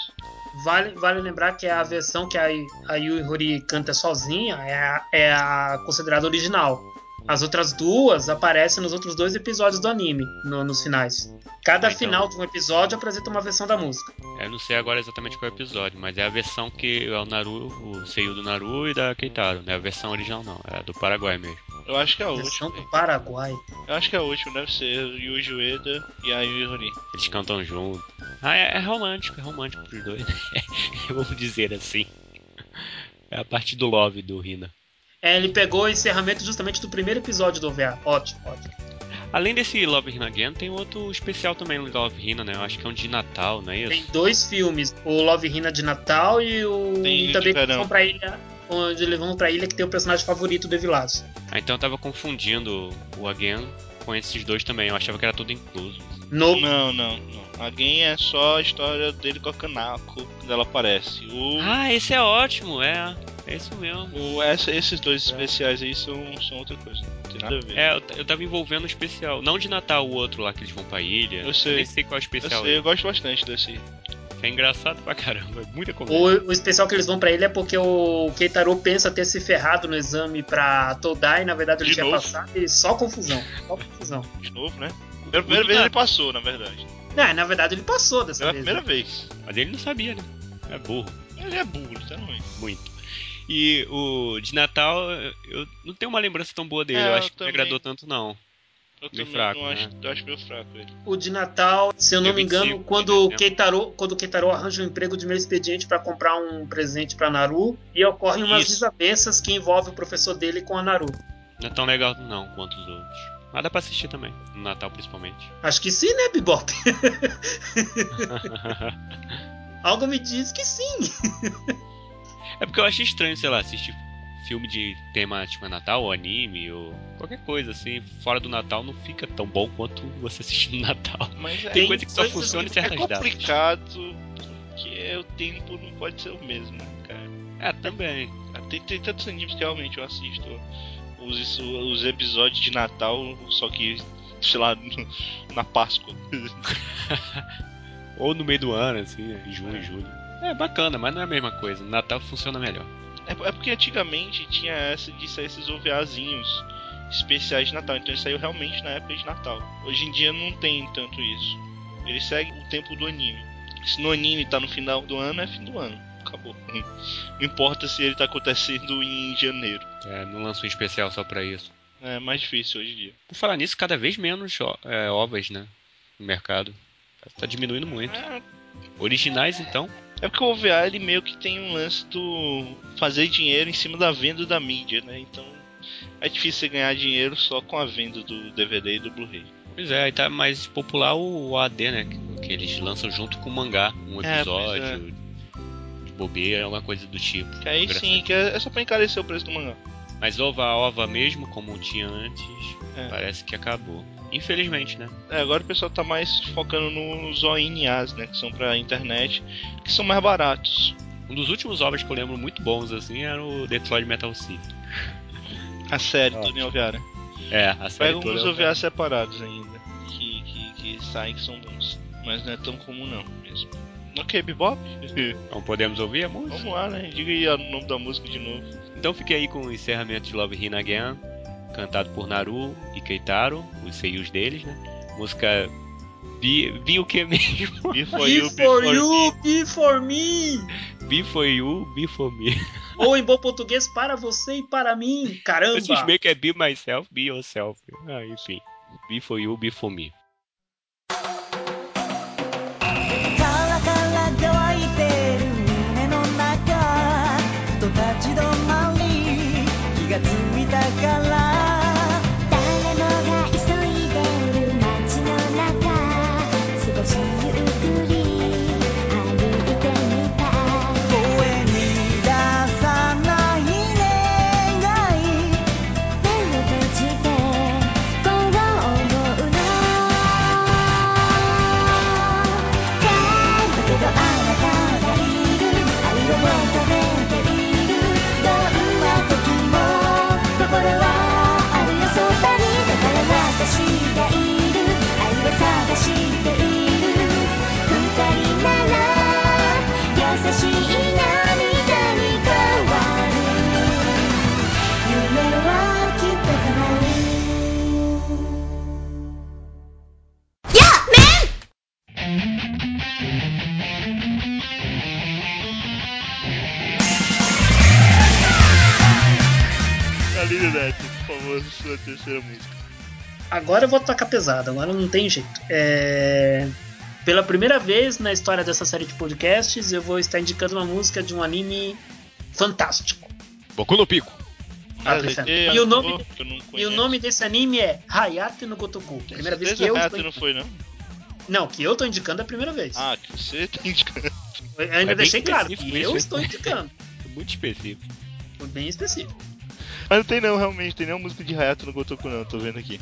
Vale, vale lembrar que a versão que a, a Yui Horii canta sozinha é a, é a considerada original. As outras duas aparecem nos outros dois episódios do anime, no- nos finais. Cada Ah, então- final de um episódio apresenta uma versão da música. Eu não sei agora exatamente qual é o episódio, mas é a versão que é o Naru, o Seiyu do Naru e da Keitaro, não é a versão original não, é a do Paraguai mesmo. Eu acho que é a Versão última. do Paraguai. Eu acho que é a última, deve ser Yuji Ueda e a Yui Hori. Eles cantam junto. Ah, é, é romântico, é romântico pros dois. *laughs* Vamos dizer assim. É a parte do love do Rina. É, ele pegou o encerramento justamente do primeiro episódio do OVA. Ótimo, ótimo. Além desse Love Hina Again, tem outro especial também no Love Hina, né? Eu acho que é um de Natal, não é Tem isso? dois filmes, o Love Hina de Natal e o Tem e de também que vão pra ilha, onde eles vão pra ilha que tem o personagem favorito do Evilásio. Ah, então eu tava confundindo o Again com esses dois também. Eu achava que era tudo incluso. No Não, não, não. Alguém é só a história dele com a Kanako, quando ela aparece. O, Ah, esse é ótimo, é. É isso mesmo. o- essa- esses dois especiais aí são, são outra coisa. Não tem nada a ver. É, eu, eu tava envolvendo o especial. Não de Natal, o outro lá que eles vão pra ilha. Eu sei. nem sei qual é o eu, especial. sei, eu gosto bastante desse. É engraçado pra caramba. É muita comédia. O, o especial que eles vão pra ele é porque o Keitaro pensa ter se ferrado no exame pra Todai, e na verdade ele De tinha novo? passado e só confusão. Só confusão. De novo, né? Pela primeira vez ele passou, na verdade. Não, na verdade ele passou dessa Pela vez. primeira né? vez. Mas ele não sabia, né? É burro. Ele é burro, literalmente. Muito. E o de Natal, eu não tenho uma lembrança tão boa dele. É, eu eu acho que não me também. agradou tanto, não. Eu Meio também fraco, não né? acho, meio fraco ele. O de Natal, se eu não Dia me engano, 25 de quando o dezembro. Keitaro, quando o Keitaro arranja um emprego de meio expediente pra comprar um presente pra Naru e ocorrem umas Isso. desavenças que envolvem o professor dele com a Naru. Não é tão legal não quanto os outros. Mas dá pra assistir também, no Natal principalmente. Acho que sim, né, Bebop? *laughs* Algo me diz que sim. é porque eu acho estranho, sei lá, assistir filme de temática Natal, ou anime, ou qualquer coisa assim, fora do Natal não fica tão bom quanto você assistir no *laughs* Natal. Mas é, Tem Tem coisa que só funciona em que é certas datas. complicado porque o tempo não pode ser o mesmo, cara? É, também. Tem, tem tantos animes que realmente eu assisto os, os episódios de Natal, só que, sei lá, na Páscoa. *laughs* Ou no meio do ano, assim, em junho, julho. É bacana, mas não é a mesma coisa. No Natal funciona melhor. É, é porque antigamente tinha essa de sair esses OVAzinhos especiais de Natal, então ele saiu realmente na época de Natal. Hoje em dia não tem tanto isso. Ele segue o tempo do anime. Se no anime tá no final do ano, é fim do ano. Acabou. Não importa se ele tá acontecendo em janeiro. É, não lança um especial só pra isso. É mais difícil hoje em dia. Por falar nisso, cada vez menos ó, é, ovas, né? No mercado. Tá diminuindo muito. É, Originais, então. É porque o OVA ele meio que tem um lance do fazer dinheiro em cima da venda da mídia, né? Então é difícil você ganhar dinheiro só com a venda do DVD e do Blu-ray. Pois é, aí tá mais popular o AD, né? Que, eles lançam junto com o mangá. Um É, episódio de bobeira, alguma coisa do tipo. Que aí sim, que é é só pra encarecer o preço do mangá. Mas ova ova mesmo, como tinha antes, É. parece que acabou. Infelizmente, né? É, agora o pessoal tá mais focando nos ONAs, né? Que são pra internet, que são mais baratos. Um dos últimos ovas que eu lembro muito bons, assim, era o Detroit Metal City. A série Ótimo. do né? É, a série Pega toda uns é OVAs separados ainda. Que, que que saem que são bons. Mas não é tão comum não mesmo. Ok, Bebop? *laughs* Então podemos ouvir a música? Vamos lá, né? Diga aí o nome da música de novo. Então fiquei aí com o encerramento de Love Hina Again, cantado por Naru e Keitaro, os seiyus deles, né? Música Be, be o que mesmo? Be for *laughs* Be you, be for for you, me. be for me. Be for you, be for me. *laughs* Ou em bom português, para você e para mim. Caramba. Esses meio que é be myself, be yourself. Ah, enfim. Be for you, be for me. Sua terceira música. Agora eu vou tocar pesado, agora não tem jeito. É... Pela primeira vez na história dessa série de podcasts, eu vou estar indicando uma música de um anime fantástico. Boku no Pico. Ah, E o nome- que eu não E o nome desse anime é Hayate no Gotoku. Primeira vez que eu. Hayato estou- não foi, não? Não, que eu tô indicando é a primeira vez. Ah, que você tá indicando. Eu ainda É deixei claro que eu estou indicando. *laughs* Muito específico. Foi bem específico. Mas não tem não, realmente, tem nenhuma música de Hayato no Gotoku não, tô vendo aqui.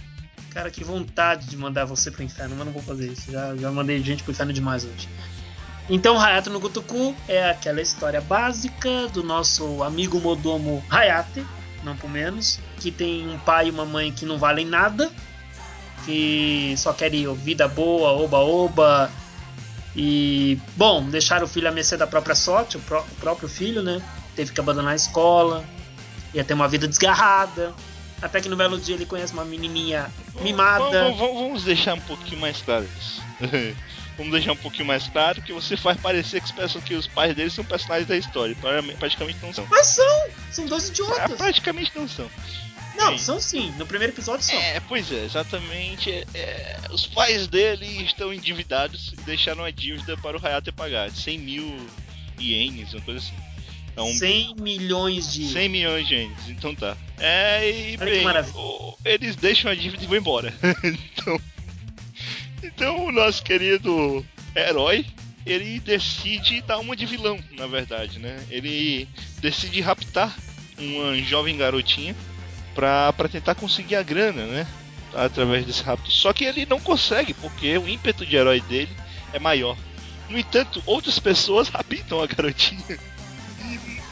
Cara, que vontade de mandar você pro inferno, mas não vou fazer isso. Já, já mandei gente pro inferno demais hoje. Então, Hayato no Gotoku é aquela história básica do nosso amigo Modomo Hayate, não por menos, que tem um pai e uma mãe que não valem nada, que só querem vida boa, oba-oba, e, bom, deixar o filho à mercê da própria sorte, o, pró- o próprio filho, né? Teve que abandonar a escola, ia ter uma vida desgarrada, até que no belo dia ele conhece uma menininha mimada. Vamos, vamos- vamos deixar um pouquinho mais claro isso. *laughs* vamos deixar um pouquinho mais claro que você faz parecer que, os que os pais deles são personagens da história. Pra- Praticamente não são. Mas são! São dois Ah, idiotas! praticamente não são. Não, sim. são sim. No primeiro episódio são. É, pois é, exatamente. é, é, os pais dele estão endividados e deixaram a dívida para o Hayato pagar. 100 mil ienes, uma coisa assim. É um 100 milhões de. 100 milhões de ienes, então tá. É, e Olha bem, eles deixam a dívida e vão embora. *laughs* então, então o nosso querido herói, ele decide dar uma de vilão, na verdade, né? Ele decide raptar uma jovem garotinha pra, pra tentar conseguir a grana, né? Através desse rapto. Só que ele não consegue, porque o ímpeto de herói dele é maior. No entanto, outras pessoas *laughs* raptam a garotinha.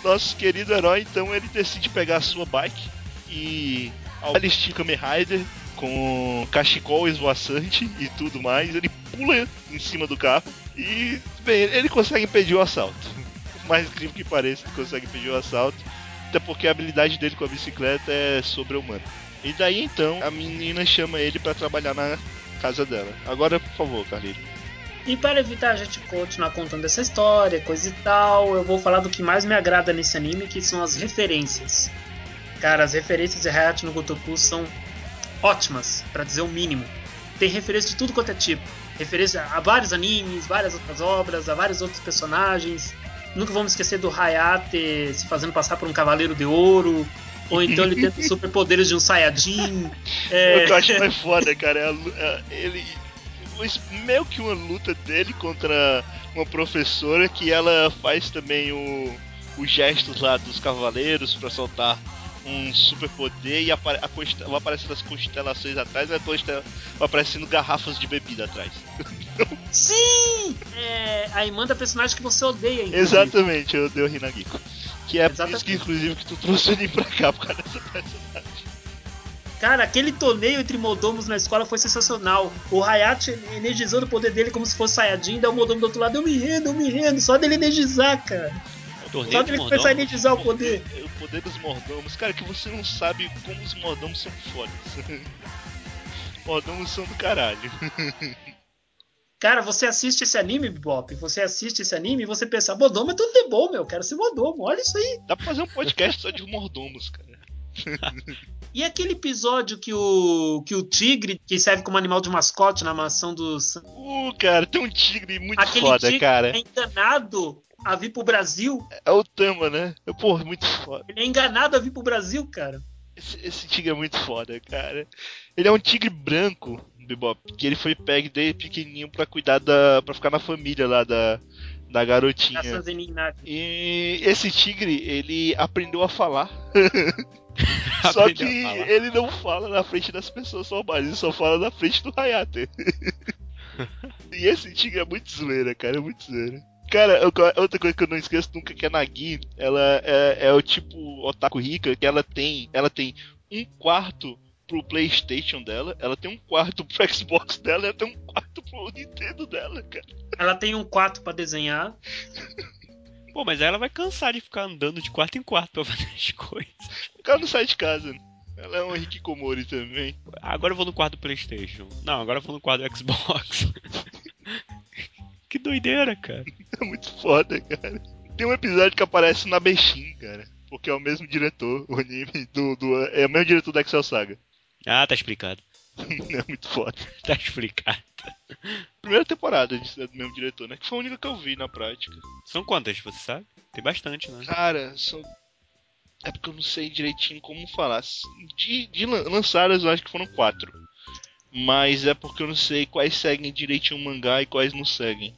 Nosso querido herói, então, ele decide pegar a sua bike e ao estilo Kamen Rider com cachecol esvoaçante e tudo mais, ele pula em cima do carro e, bem, ele consegue impedir o assalto. Mais incrível que pareça, ele consegue impedir o assalto, até porque a habilidade dele com a bicicleta é sobre-humana. E daí então a menina chama ele pra trabalhar na casa dela. Agora, por favor, Carlito. E para evitar a gente continuar contando essa história, coisa e tal, eu vou falar do que mais me agrada nesse anime, que são as referências. Cara, as referências de Hayate no Gotoku são ótimas, pra dizer o mínimo. Tem referência de tudo quanto é tipo. Referência a vários animes, várias outras obras, a vários outros personagens. Nunca vamos esquecer do Hayate se fazendo passar por um cavaleiro de ouro. Ou então ele tendo *laughs* superpoderes de um Saiyajin. É, O que eu acho mais foda, cara, é, é ele. Meio que uma luta dele contra uma professora que ela faz também o, os gestos lá dos cavaleiros pra soltar um super poder e apare, a vai aparecendo as constelações atrás vai, vai aparecendo garrafas de bebida atrás. *laughs* Sim! É, aí manda personagem que você odeia, inclusive. Exatamente, eu dei o Hinagiko. Que é por isso Exatamente. que, inclusive, que tu trouxe ele pra cá por causa dessa personagem. Cara, aquele torneio entre Moldomos na escola foi sensacional. O Hayate energizando o poder dele como se fosse Saiyajin, daí o Moldomo do outro lado, eu me rendo, eu me rendo, só dele energizar, cara. O torneio Só de dele Mordomos. começar a energizar o poder. O poder dos mordomos. Cara, que você não sabe como os mordomos são fodas. *laughs* mordomos são do caralho. *laughs* Cara, você assiste esse anime, Bebop, você assiste esse anime e você pensa, Modomo é tudo de bom, meu, quero ser Modomo, olha isso aí. Dá pra fazer um podcast só de mordomos, cara. *laughs* E aquele episódio que o que o tigre, que serve como animal de mascote na mansão dos... Uh, cara, tem um tigre muito Aquele foda, tigre cara. é enganado a vir pro Brasil. É o Tama, né? Porra, muito foda. Ele é enganado a vir pro Brasil, cara. Esse, esse tigre é muito foda, cara. Ele é um tigre branco, Bebop, que ele foi pego desde pequenininho pra cuidar da. pra ficar na família lá da, da garotinha. E esse tigre, ele aprendeu a falar. *laughs* só Aprendeu que ele não fala na frente das pessoas normais, ele só fala na frente do Hayate. *laughs* e esse tigre é muito zoeira, cara, é muito zoeira. Cara, outra coisa que eu não esqueço nunca que a Nagi, ela é, é o tipo otaku rica que ela tem, ela tem um quarto pro Playstation dela, ela tem um quarto pro Xbox dela, ela tem um quarto pro Nintendo dela, cara. Ela tem um quarto pra desenhar. Pô, mas aí ela vai cansar de ficar andando de quarto em quarto pra fazer as coisas. O cara não sai de casa. né? Ela é um Hikikomori também. Agora eu vou no quarto do Playstation. Não, agora eu vou no quarto do Xbox. *laughs* que doideira, cara. É muito foda, cara. Tem um episódio que aparece na Beshin, cara. Porque é o mesmo diretor, o anime do, do. É o mesmo diretor da Excel Saga. Ah, tá explicado. *laughs* é muito foda. Tá explicado. Primeira temporada de- do mesmo diretor, né? Que foi a única que eu vi na prática. São quantas, você sabe? Tem bastante, né? Cara, são. É porque eu não sei direitinho como falar. De, de lan- lançadas, eu acho que foram quatro. Mas é porque eu não sei quais seguem direitinho o mangá e quais não seguem.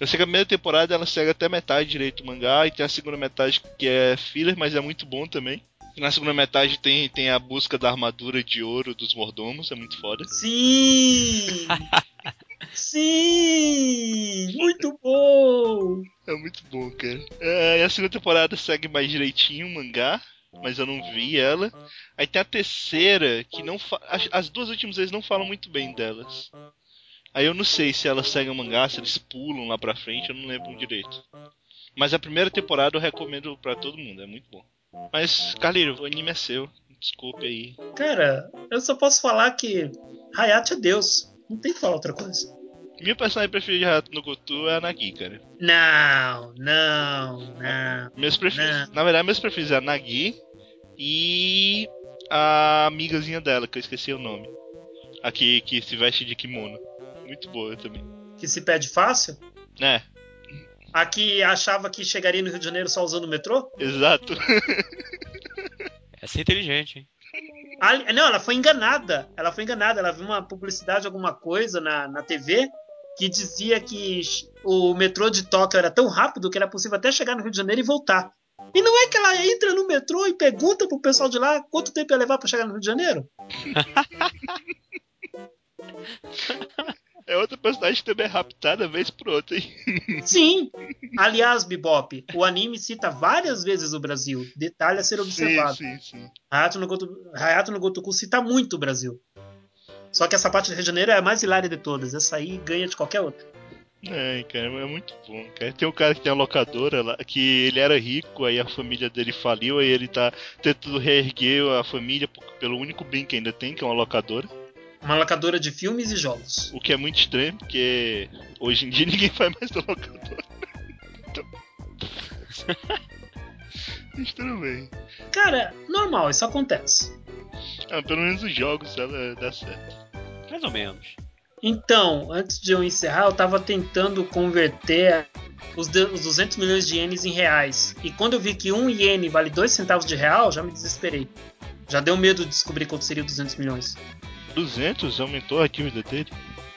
Eu sei que a primeira temporada ela segue até metade direito o mangá e tem a segunda metade que é filler, mas é muito bom também. E na segunda metade tem, tem a busca da armadura de ouro dos mordomos, é muito foda. Sim! *laughs* Sim! Muito bom! É muito bom, cara. É, e a segunda temporada segue mais direitinho o mangá, mas eu não vi ela. Aí tem a terceira, que não fa... as, as duas últimas vezes não falam muito bem delas. Aí eu não sei se elas seguem o mangá, se eles pulam lá pra frente, eu não lembro direito. Mas a primeira temporada eu recomendo pra todo mundo, é muito bom. Mas, Carliro, o anime é seu. Desculpe aí. Cara, eu só posso falar que Hayate é Deus. Não tem que falar outra coisa. Minha personagem preferida de Hayato no Goku é a Nagi, cara. Não, não, não. Meus preferidos, Não. na verdade, meus preferidos é a Nagi e a amigazinha dela, que eu esqueci o nome. A que, que se veste de kimono. Muito boa também. Que se pede fácil? É, A que achava que chegaria no Rio de Janeiro só usando o metrô? exato. *laughs* Essa é inteligente, hein? Ali- não, ela foi enganada. Ela foi enganada. Ela viu uma publicidade, alguma coisa na, na TV que dizia que o metrô de Tóquio era tão rápido que era possível até chegar no Rio de Janeiro e voltar. E não é que ela entra no metrô e pergunta pro pessoal de lá quanto tempo ia levar pra chegar no Rio de Janeiro? *laughs* É outra personagem que também é raptada vez por outra, hein? *laughs* Sim. Aliás, Bebop, o anime cita várias vezes o Brasil. Detalhe a ser observado. Sim, sim, sim. Hayato no, Goto, Hayato no Gotoku cita muito o Brasil. Só que essa parte do Rio de Janeiro é a mais hilária de todas. Essa aí ganha de qualquer outra. É, cara, é muito bom, cara. Tem um cara que tem uma locadora lá, que ele era rico, aí a família dele faliu, aí ele tá tentando reerguer a família pelo único bem que ainda tem, que é uma locadora. Uma locadora de filmes e jogos. O que é muito estranho, porque hoje em dia *laughs* ninguém faz mais da locadora. Então... *laughs* Mas tudo bem. Cara, normal, isso acontece. Ah, pelo menos os jogos ela dá certo. Mais ou menos. Então, antes de eu encerrar, eu tava tentando converter os, de- os 200 milhões de ienes em reais. E quando eu vi que um iene vale 2 centavos de real, já me desesperei. Já deu medo de descobrir quanto seria 200 milhões. 200 aumentou a dívida dele?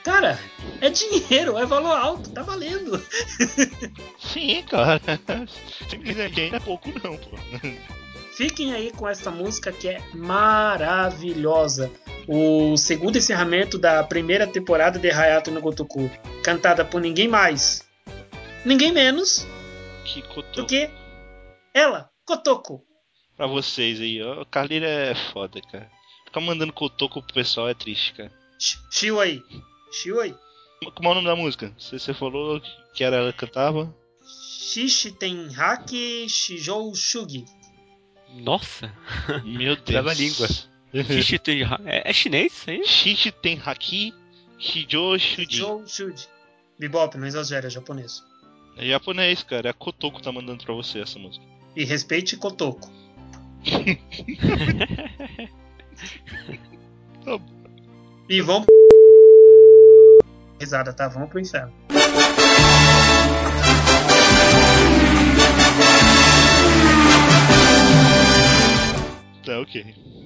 Cara, é dinheiro, é valor alto, tá valendo. Sim, cara. Simplesmente ainda é pouco não, pô. Fiquem aí com essa música que é maravilhosa. O segundo encerramento da primeira temporada de Hayato no Gotoku, cantada por ninguém mais, ninguém menos Que do cotou. que ela, Kotoko. Pra vocês aí, ó. O Carlira é foda, cara. Ficar mandando Kotoko pro pessoal é triste, cara. Sh- Shiwai. Shiwai. Como é o nome da música? Você, você falou que era ela que cantava? Shishi Tenhaki Shijou Shugi. Nossa, Meu Deus. *laughs* Trava a língua. *laughs* Xixi, tu- é, é chinês isso aí? Shishi Tenhaki Shijo Shuji. Shijou Shugi. Bebop, não exagera, é japonês. É japonês, cara. É a Kotoko tá mandando pra você essa música. E respeite Kotoko. *laughs* Tá. E vamos. Risada, tá? Vamos pro inferno. Tá, ok.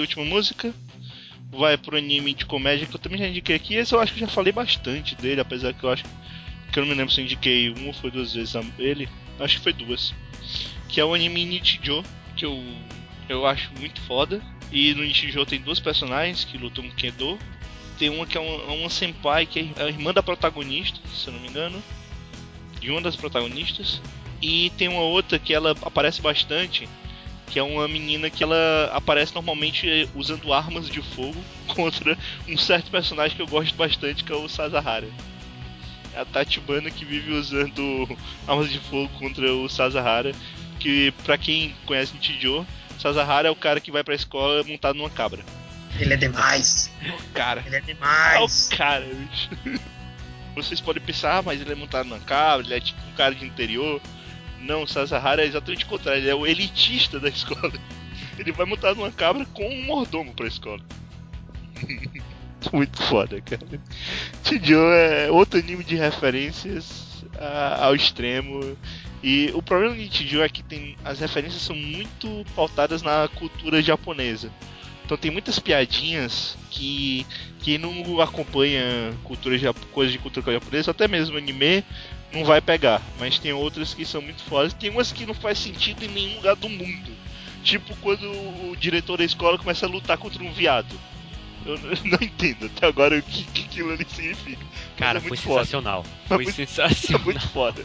Última música. Vai pro anime de comédia que eu também já indiquei aqui. Esse eu acho que já falei bastante dele, apesar que eu acho que eu não me lembro se eu indiquei uma ou foi duas vezes ele. Acho que foi duas. Que é o anime Nichijou, que eu, eu acho muito foda. E no Nichijou tem duas personagens que lutam no Kendo. Tem uma que é uma, uma senpai, que é a irmã da protagonista, se eu não me engano. De uma das protagonistas. E tem uma outra que ela aparece bastante, que é uma menina que ela aparece normalmente eh, usando armas de fogo *laughs* contra um certo personagem que eu gosto bastante, que é o Sazahara. É a Tatibana que vive usando *laughs* armas de fogo contra o Sazahara, que pra quem conhece Nichijou, Sazahara é o cara que vai pra escola montado numa cabra. Ele é demais. O cara. Ele é É demais. o cara, bicho. *laughs* Vocês podem pensar, ah, mas ele é montado numa cabra, ele é tipo um cara de interior. Não, Sazahara é exatamente o contrário, ele é o elitista da escola. *laughs* Ele vai montado numa cabra com um mordomo pra escola. *laughs* Muito foda, cara. Chijo é outro anime de referências a- ao extremo. E o problema de Chijo é que tem, as referências são muito pautadas na cultura japonesa. Então tem muitas piadinhas que quem não acompanha cultura coisas de cultura japonesa, até mesmo anime, não vai pegar. Mas tem outras que são muito fodas. Tem umas que não faz sentido em nenhum lugar do mundo. Tipo quando o diretor da escola começa a lutar contra um viado. Eu *laughs* não entendo até agora o que, que aquilo ali significa. Cara, é foi foda. sensacional. É Foi muito- É sensacional. *laughs* muito foda.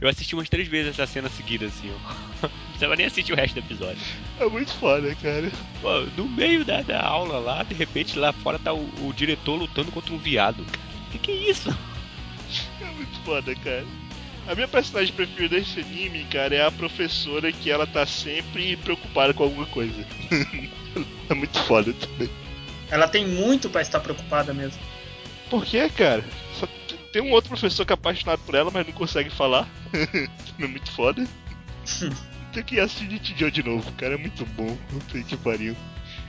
Eu assisti umas três vezes essa cena seguida, assim, ó. *laughs* Não precisava nem assistir o resto do episódio. É muito foda, cara. Pô, no meio da, da aula lá, de repente lá fora tá o, o diretor lutando contra um viado. Que que é isso? É muito foda, cara. A minha personagem preferida desse anime, cara, é a professora que ela tá sempre preocupada com alguma coisa. *laughs* é muito foda também. Ela tem muito pra estar preocupada mesmo. Por que, cara? Só tem um outro professor que é apaixonado por ela, mas não consegue falar. *laughs* é muito foda. *laughs* Tem que assistir Nichijou de novo, cara. É muito bom. Puta que pariu.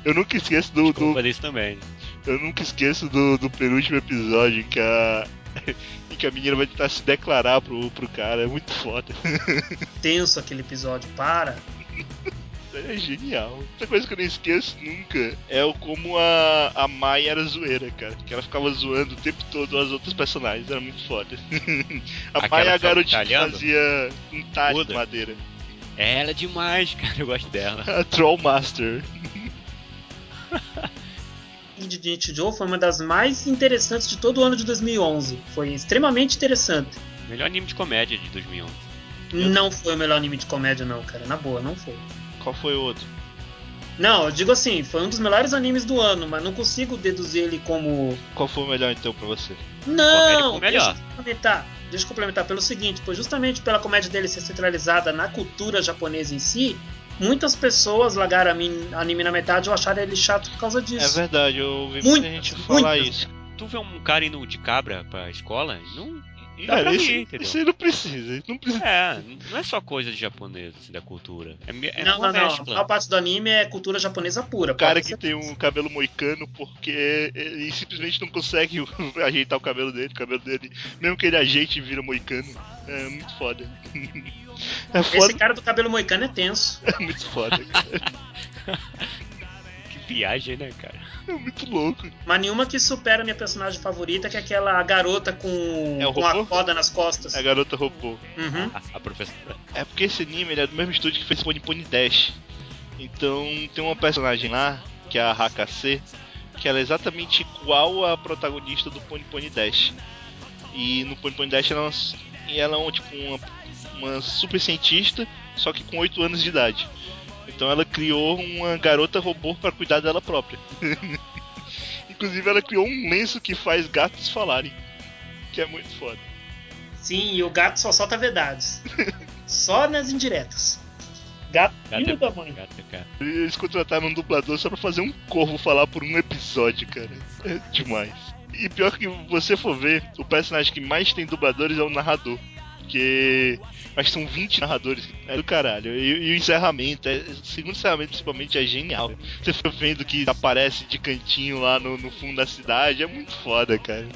Eu nunca esqueço do. Vou do também. eu nunca esqueço do, do penúltimo episódio que a. *laughs* em que a menina vai tentar se declarar pro, pro cara. É muito foda. *laughs* Tenso aquele episódio. Para. *laughs* é genial. Outra coisa que eu não esqueço nunca é o como a, a Mai era zoeira, cara. Que ela ficava zoando o tempo todo as outras personagens. Era muito foda. a Aquela Mai é a garotinha que fazia um talho de madeira. Ela é demais, cara. Eu gosto dela. A Troll Master. de Nichi Joe foi uma das mais interessantes de todo o ano de 2011. Foi extremamente interessante. Melhor anime de comédia de 2011. Não foi o melhor anime de comédia, não, cara. Na boa, não foi. Qual foi o outro? Não, eu digo assim, foi um dos melhores animes do ano, mas não consigo deduzir ele como. Qual foi o melhor então pra você? Não! Comédia Deixa foi eu complementar. Deixa eu complementar pelo seguinte, pois justamente pela comédia dele ser centralizada na cultura japonesa em si, muitas pessoas largaram anime anime na metade ou acharam ele chato por causa É disso. verdade, eu ouvi muita Muitas, gente falar muitas. isso. Tu vê um cara indo de cabra pra escola, não. Dá Cara, pra isso, entendeu? isso aí não precisa. Não precisa. É, não é só coisa de japonês, assim, da cultura. É, é não, não, não. A maior parte do anime é cultura japonesa pura. O cara que tem um cabelo moicano porque ele simplesmente não consegue *laughs* ajeitar o cabelo dele. O cabelo dele, mesmo que ele ajeite, vira moicano. É muito foda. *laughs* É Esse foda, cara do cabelo moicano é tenso. *laughs* é muito foda, viagem, né, cara? É muito louco. Mas nenhuma que supera a minha personagem favorita, que é aquela garota com, É com a corda nas costas. É a garota robô. Uhum. A, a professora. É porque esse anime ele é do mesmo estúdio que fez Pony Pony Dash. Então tem uma personagem lá, que é a Hakase, que ela é exatamente igual à protagonista do Pony Pony Dash. E no Pony Pony Dash ela é uma, ela é um, tipo uma, uma super cientista, só que com 8 anos de idade. Então ela criou uma garota robô para cuidar dela própria. *laughs* Inclusive ela criou um lenço que faz gatos falarem. Que é muito foda. Sim, e o gato só solta verdades. só nas indiretas. Gato, Gato é- da mãe. gato, cara. Eles contrataram um dublador só pra fazer um corvo falar por um episódio, cara. É demais. E pior que você for ver, o personagem que mais tem dubladores é o narrador. Porque que são 20 narradores. É do caralho. E, e o encerramento, é, o segundo encerramento principalmente é genial. Você vendo que aparece de cantinho lá no, no fundo da cidade, é muito foda, cara.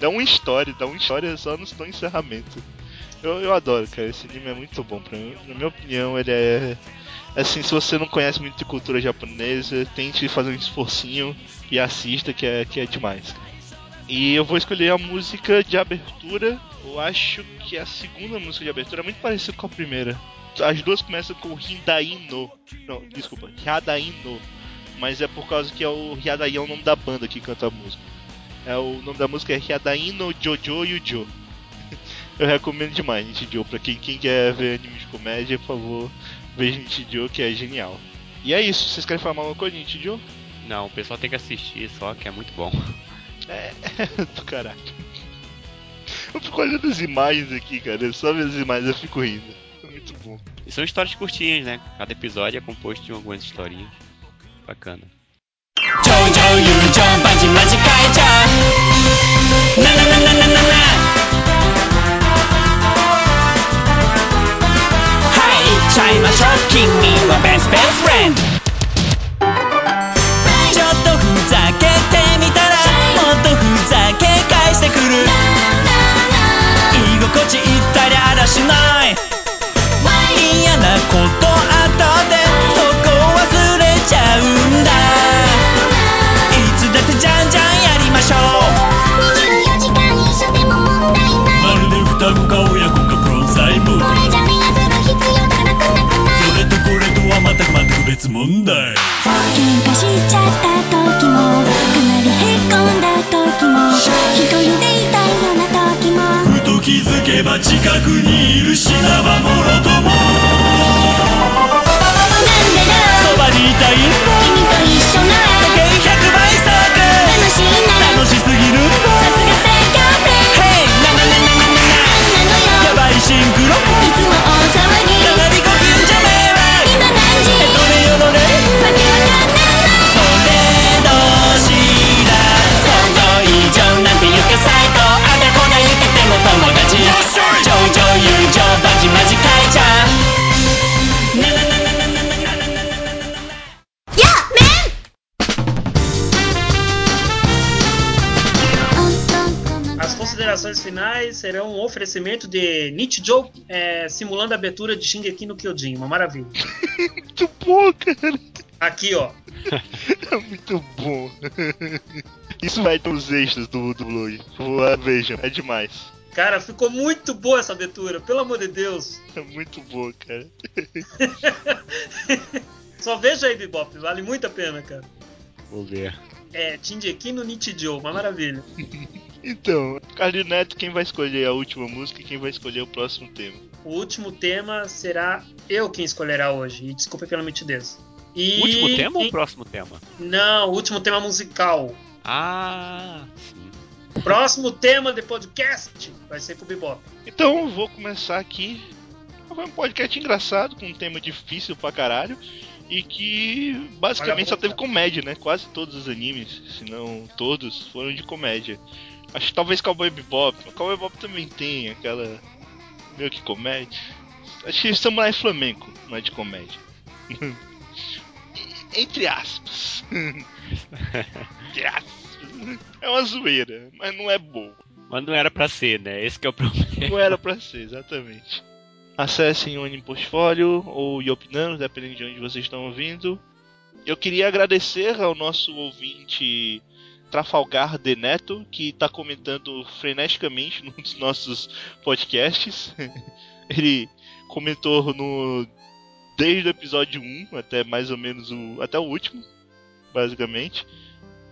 Dá uma história, dá uma história só no, no encerramento. Eu, eu adoro, cara. Esse anime é muito bom pra mim. Na minha opinião, ele é. Assim, se você não conhece muito de cultura japonesa, tente fazer um esforcinho e assista, que é, que é demais. E eu vou escolher a música de abertura. Eu acho que a segunda música de abertura é muito parecida com a primeira. As duas começam com Hindai no. Não, desculpa, Hyadai no. Mas é por causa que é o Hyadai é o nome da banda que canta a música. É, o nome da música é Hyadai no Jojo Yujo. *laughs* Eu recomendo demais Nichijou. Pra quem, quem quer ver anime de comédia, por favor, veja Nichijou, que é genial. E é isso. Vocês querem falar alguma coisa de Nichijou? Não, o pessoal tem que assistir só, que é muito bom. É, *laughs* do caralho. Eu fico olhando as imagens aqui, cara. Eu só ver as imagens eu fico rindo. É muito bom. E são histórias curtinhas, né? Cada episódio é composto de algumas historinhas. Bacana. China Shark King, me my best best friend ちょっとふざけてみたらもっとふざけ返してくる心地いったりあらしない。嫌なことあったってそこ忘れちゃうんだ。いつだってじゃんじゃんやりましょう。24時間一緒でも問題ない。まるで双子か親子かプロサイボーグこれじゃ目当てる必要がなくなくないそれとこれとは全く全く別問題。喧嘩しちゃった時もかなりへこんだ時も一人でづけば近くにいる死なばもろとも。なんでだそばにいたいんだ君と一緒なら時計100倍速楽しいな楽しすぎるんだ。さすが最強戦 Hey なななななななのよやばいシンクロ oferecimento de Nichijou é, simulando a abertura de Shingeki no Kyojin. Uma maravilha. *laughs* Muito bom, cara. Aqui, ó. É *laughs* muito bom. Isso vai ter os extras do, do Blue. Vou- Vejam, é demais. Cara, ficou muito boa essa abertura, pelo amor de Deus. É muito bom, cara. *laughs* Só veja aí, Bebop, vale muito a pena, cara. Vou ver. É, Shingeki no Nichijou, uma maravilha. Então, Carlinhos Neto, quem vai escolher a última música e quem vai escolher o próximo tema? O último tema será eu quem escolherá hoje, e desculpa pela mitidez. E... O último tema ou o próximo tema? Não, o último tema musical. Ah, sim. Próximo tema de podcast vai ser com o Bebop. Então, eu vou começar aqui. Foi um podcast engraçado, com um tema difícil pra caralho. E que basicamente só teve comédia, né? Quase todos os animes, se não todos, foram de comédia. Acho que talvez Cowboy Bebop. O Cowboy Bebop também tem aquela. meio que comédia. Acho que Samurai Flamenco não é de comédia. *laughs* Entre aspas. Entre aspas. *laughs* É uma zoeira, mas não é boa. Mas não era pra ser, né? Esse que é o problema. Não era pra ser, exatamente. Acessem o Anime Portfólio ou Yopinando, dependendo de onde vocês estão ouvindo. Eu queria agradecer ao nosso ouvinte Trafalgar de Neto, que está comentando freneticamente *laughs* num dos nossos podcasts. *laughs* Ele comentou no desde o episódio 1 até mais ou menos o até o último, basicamente.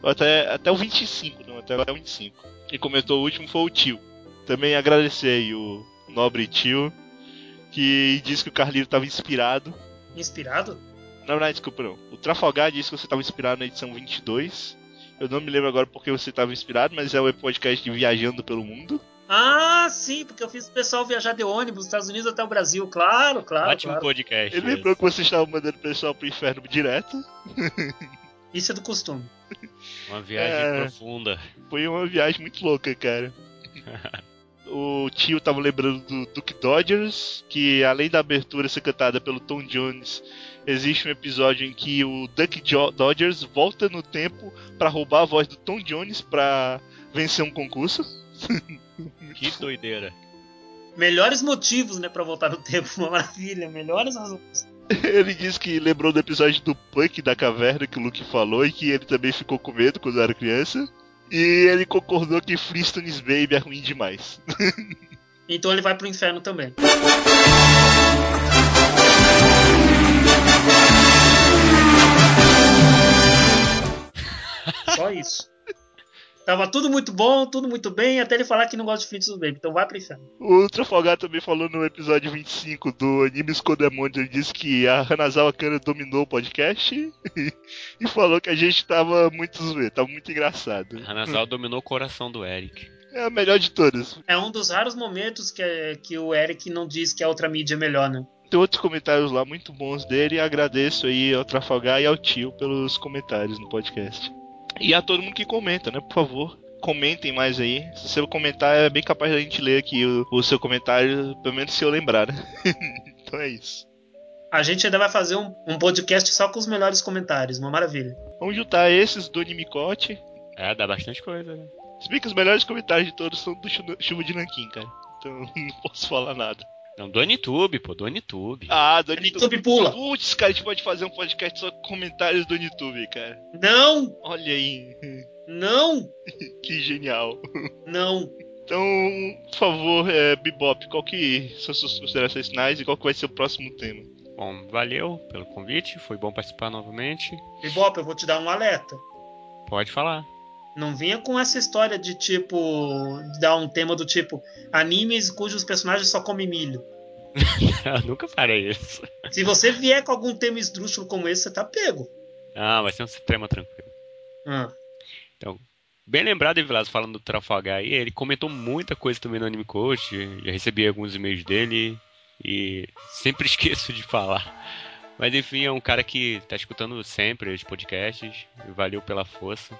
Até, até o 25, não, até o 25. E comentou o último foi o tio. Também agradecer aí o nobre tio, que disse que o Carlinho estava inspirado. Inspirado? Não, não, desculpa não. O Trafalgar disse que você estava inspirado na edição 22. Eu não me lembro agora porque você estava inspirado, mas é o podcast de Viajando pelo Mundo. Ah, sim, porque eu fiz o pessoal viajar de ônibus dos Estados Unidos até o Brasil. Claro, claro. Ótimo claro. podcast. Ele lembrou que você estava mandando o pessoal pro inferno direto. *laughs* Isso é do costume. Uma viagem É. profunda. Foi uma viagem muito louca, cara. *laughs* O tio tava lembrando do Duke Dodgers, que além da abertura ser cantada pelo Tom Jones, existe um episódio em que o Duck Jo- Dodgers volta no tempo pra roubar a voz do Tom Jones pra vencer um concurso. *laughs* Que doideira. Melhores motivos, né, pra voltar no tempo. Uma maravilha. Melhores razões. Ele disse que lembrou do episódio do Punk da caverna que o Luke falou e que ele também ficou com medo quando era criança. E ele concordou que Flintstones Baby é ruim demais. *laughs* Então ele vai pro inferno também. Só isso. Tava tudo muito bom, tudo muito bem, até ele falar que não gosta de Flintstones Baby. Então vai pro inferno. O Trafalgar também falou no episódio 25 do Animes Codemons, ele disse que a Hanazawa Kana dominou o podcast *laughs* e falou que a gente tava muito zoeiro, tava muito engraçado. Hanazal dominou o coração do Eric. É a melhor de todas. É um dos raros momentos que, é- que o Eric não diz que a outra mídia é melhor, né? Tem outros comentários lá muito bons dele e agradeço aí ao Trafalgar e ao tio pelos comentários no podcast. E a todo mundo que comenta, né? Por favor, comentem mais aí. Se você comentar, é bem capaz da gente ler aqui o, o seu comentário, pelo menos se eu lembrar, né? *laughs* então é isso. A gente ainda vai fazer um, um podcast só com os melhores comentários, uma maravilha. Vamos juntar esses do Nimicote. É, dá bastante coisa, né? Se bem que os melhores comentários de todos são do Chu- Chuva de Nanquim, cara. Então *laughs* não posso falar nada. Não, do Anitube, pô, do Anitube. Ah, do YouTube pula. Putz, cara, a gente pode fazer um podcast só com comentários do YouTube, cara. Não! Olha aí, Não! *laughs* que genial. Não! Então, por favor, é, Bebop, qual que são suas considerações finais e qual que vai ser o próximo tema? Bom, valeu pelo convite, foi bom participar novamente. Bebop, eu vou te dar um alerta. Pode falar. Não vinha com essa história de tipo. dar um tema do tipo animes cujos personagens só comem milho. *laughs* Eu nunca farei isso. Se você vier com algum tema esdrúxulo como esse, você tá pego. Ah, vai ser um tema tranquilo. Ah, Bem lembrado, Evilazo, falando do Trafalgar aí, ele comentou muita coisa também no Anime Coach, já recebi alguns e-mails dele e sempre *laughs* esqueço de falar. Mas enfim, é um cara que tá escutando sempre os podcasts valeu pela força.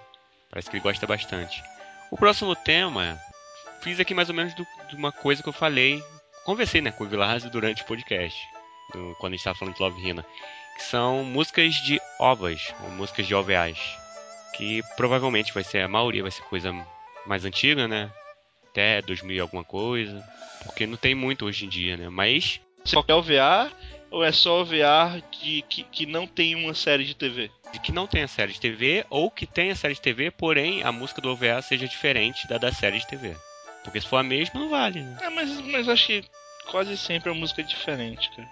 Parece que ele gosta bastante. O próximo tema, fiz aqui mais ou menos do- de uma coisa que eu falei, conversei né, com o Vilazo durante o podcast, do- quando a gente tava falando de Love Hina, que são músicas de ovas, ou músicas de OVAs que provavelmente vai ser a maioria vai ser coisa mais antiga, né? até 2000 e alguma coisa. Porque não tem muito hoje em dia, né? Mas Você quer OVA ou é só OVA de que, que não tem uma série de TV? De que não tenha série de TV ou que tenha série de TV, porém a música do OVA seja diferente da da série de TV. Porque se for a mesma, não vale, né? É, mas, mas acho que quase sempre a música é diferente, cara.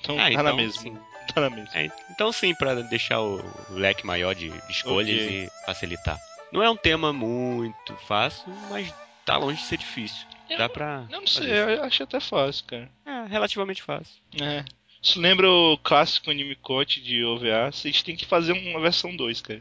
Então Ah, tá então, na mesma. sim. Tá na mesma. É, então sim, pra deixar o leque maior de de escolhas Ok. e facilitar. Não é um tema muito fácil, mas tá longe de ser difícil. Eu Dá pra. Eu não sei, eu acho até fácil, cara. É, relativamente fácil. É. Isso lembra o clássico anime coach de OVA? Vocês têm que fazer uma versão 2, cara.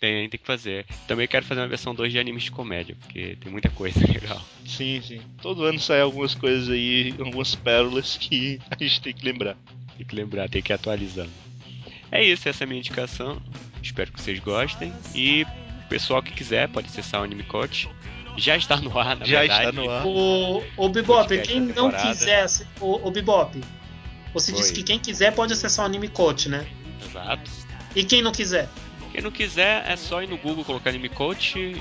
Tem, tem que fazer. Também quero fazer uma versão 2 de animes de comédia, porque tem muita coisa *laughs* legal. Sim, sim. Todo ano sai algumas coisas aí, algumas pérolas que *laughs* a gente tem que lembrar. Tem que lembrar, tem que ir atualizando. É isso, essa é a minha indicação. Espero que vocês gostem. E o pessoal que quiser pode acessar o Anime Coach. Já está no ar, na Já verdade. está no ar. O, o Bebop, Podcast quem não quiser. O, o Bebop, você Oi. disse que quem quiser pode acessar o Anime Coach, né? Exato. E quem não quiser? Quem não quiser, é só ir no Google colocar Anime Coach.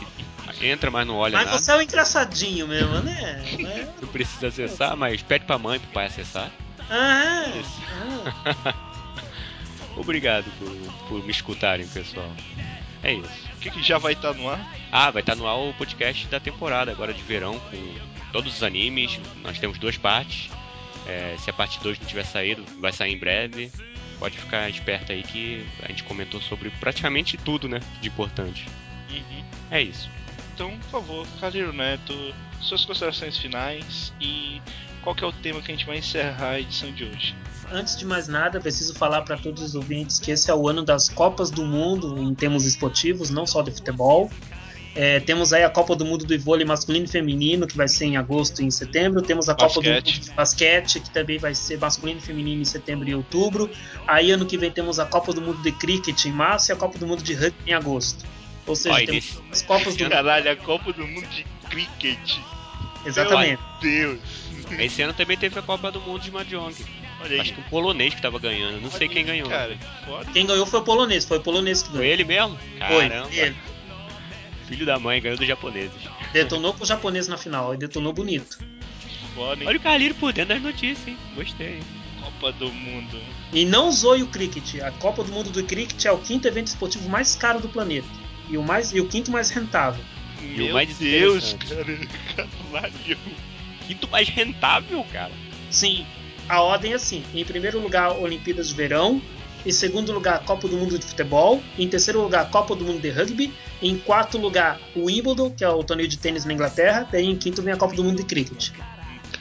Entra, mas não olha Mas nada. você é um engraçadinho mesmo, né? *laughs* É. Não precisa acessar, mas pede pra mãe e pro pai acessar. Ah, Isso. ah. *laughs* Obrigado por, por me escutarem, pessoal. É isso. O que, que já vai estar no ar? Ah, vai estar no ar o podcast da temporada agora de verão, com todos os animes. Nós temos duas partes. É, se a parte 2 não tiver saído, vai sair em breve. Pode ficar esperto aí que a gente comentou sobre praticamente tudo, né? De importante. Uhum. É isso. Então, por favor, Calheiro Neto, suas considerações finais e qual que é o tema que a gente vai encerrar a edição de hoje. Antes de mais nada, preciso falar para todos os ouvintes que esse é o ano das Copas do Mundo em termos esportivos, não só de futebol. É, temos aí a Copa do Mundo do vôlei masculino e feminino, que vai ser em agosto e em setembro. Temos a Copa do Basquete. Mundo de basquete, que também vai ser masculino e feminino em setembro e outubro. Aí ano que vem temos a Copa do Mundo de cricket em março e a Copa do Mundo de rugby em agosto. Ou seja, Olha, temos esse- as Copas do Mundo. Caralho, a Copa do Mundo de Cricket. Exatamente. Meu Deus. *laughs* Esse ano também teve a Copa do Mundo de Mahjong. Olha aí. Acho que um polonês que tava ganhando. Não sei Olha quem aí, ganhou. Cara. Quem ganhou foi o polonês, foi o polonês que Foi ganhou. ele mesmo? Foi, Caramba. ele. Filho da mãe ganhou dos japoneses. Detonou com o japonês na final, e detonou bonito. Foda? Olha o Carlinho por dentro das notícias, hein? Gostei. hein? Copa do Mundo. E não zoe o cricket. A Copa do Mundo do Cricket é o quinto evento esportivo mais caro do planeta. E o, mais, e o quinto mais rentável. E o Meu mais Deus, cara. *laughs* Caralho. Quinto mais rentável, cara. Sim, a ordem é assim: em primeiro lugar, Olimpíadas de Verão. Em segundo lugar, Copa do Mundo de Futebol. Em terceiro lugar, Copa do Mundo de Rugby. Em quarto lugar, o Wimbledon, que é o torneio de tênis na Inglaterra. Daí em quinto vem a Copa do Mundo de Cricket.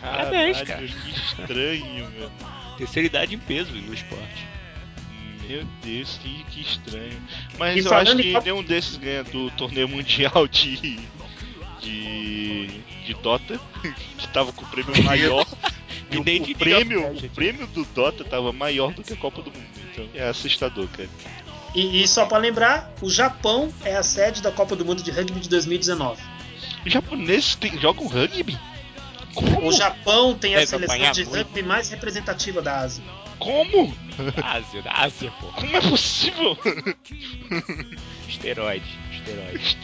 Parabéns, Caralho, cara. que estranho, meu. Terceira idade em peso no esporte. Meu Deus, que, que estranho. Mas E eu acho que Copa- nenhum desses ganha do torneio mundial de. De. de Dota, que tava com o prêmio maior. *laughs* e o, nem o prêmio, o prêmio do Dota tava maior do que a Copa do Mundo. Então é assustador, cara. E, e só para lembrar, o Japão é a sede da Copa do Mundo de Rugby de 2019. Os japoneses tem, jogam rugby? Como? O Japão tem a Deve seleção de muito. rugby mais representativa da Ásia. Como? Ásia, da Ásia, pô. Como é possível? Esteroide, esteroide.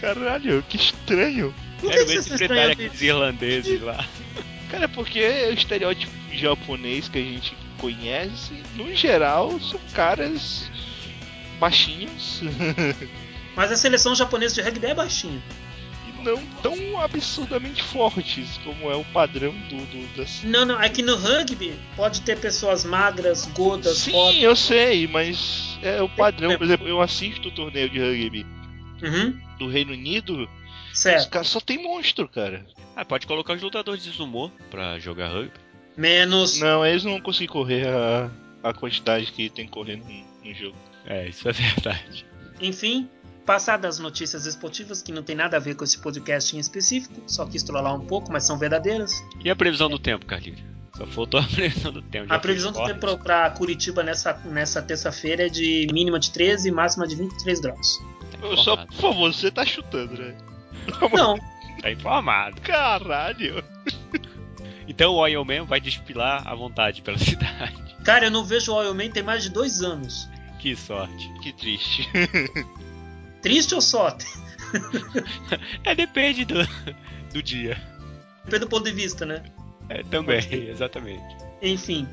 Caralho, que estranho. Quero que ver se enfrentarem aqueles irlandeses lá. Cara, porque o estereótipo japonês que a gente conhece, no geral, são caras baixinhos *laughs* Mas a seleção japonesa de rugby é baixinha. e não tão absurdamente fortes como é o padrão do, do das. Não, não, é que no rugby pode ter pessoas magras, gordas, Sim, fortes. eu sei, mas é o padrão. Por exemplo, eu assisto o torneio de rugby Uhum, do Reino Unido, os certo. caras só tem monstro, cara. Ah, pode colocar os lutadores de sumô pra jogar rugby. Menos. Não, eles não conseguem correr a, a quantidade que tem correndo no, no jogo. É, isso é *laughs* verdade. Enfim, passadas as notícias esportivas que não tem nada a ver com esse podcast em específico, só quis trollar um pouco, mas são verdadeiras. E a previsão do tempo, Carlinhos? Só faltou a *laughs* previsão do tempo. A previsão do tempo para Curitiba nessa, nessa terça-feira é de mínima de 13 e máxima de 23 graus. Eu só, por favor, você tá chutando, né? Não, Tá informado. Caralho. Então o Oil Man vai despilar à vontade pela *laughs* cidade. cara, eu não vejo o Oil Man tem mais de dois anos. Que sorte. Que triste. Triste ou sorte? *laughs* É, depende do, do dia. Depende do ponto de vista, né? É, também, exatamente. Enfim.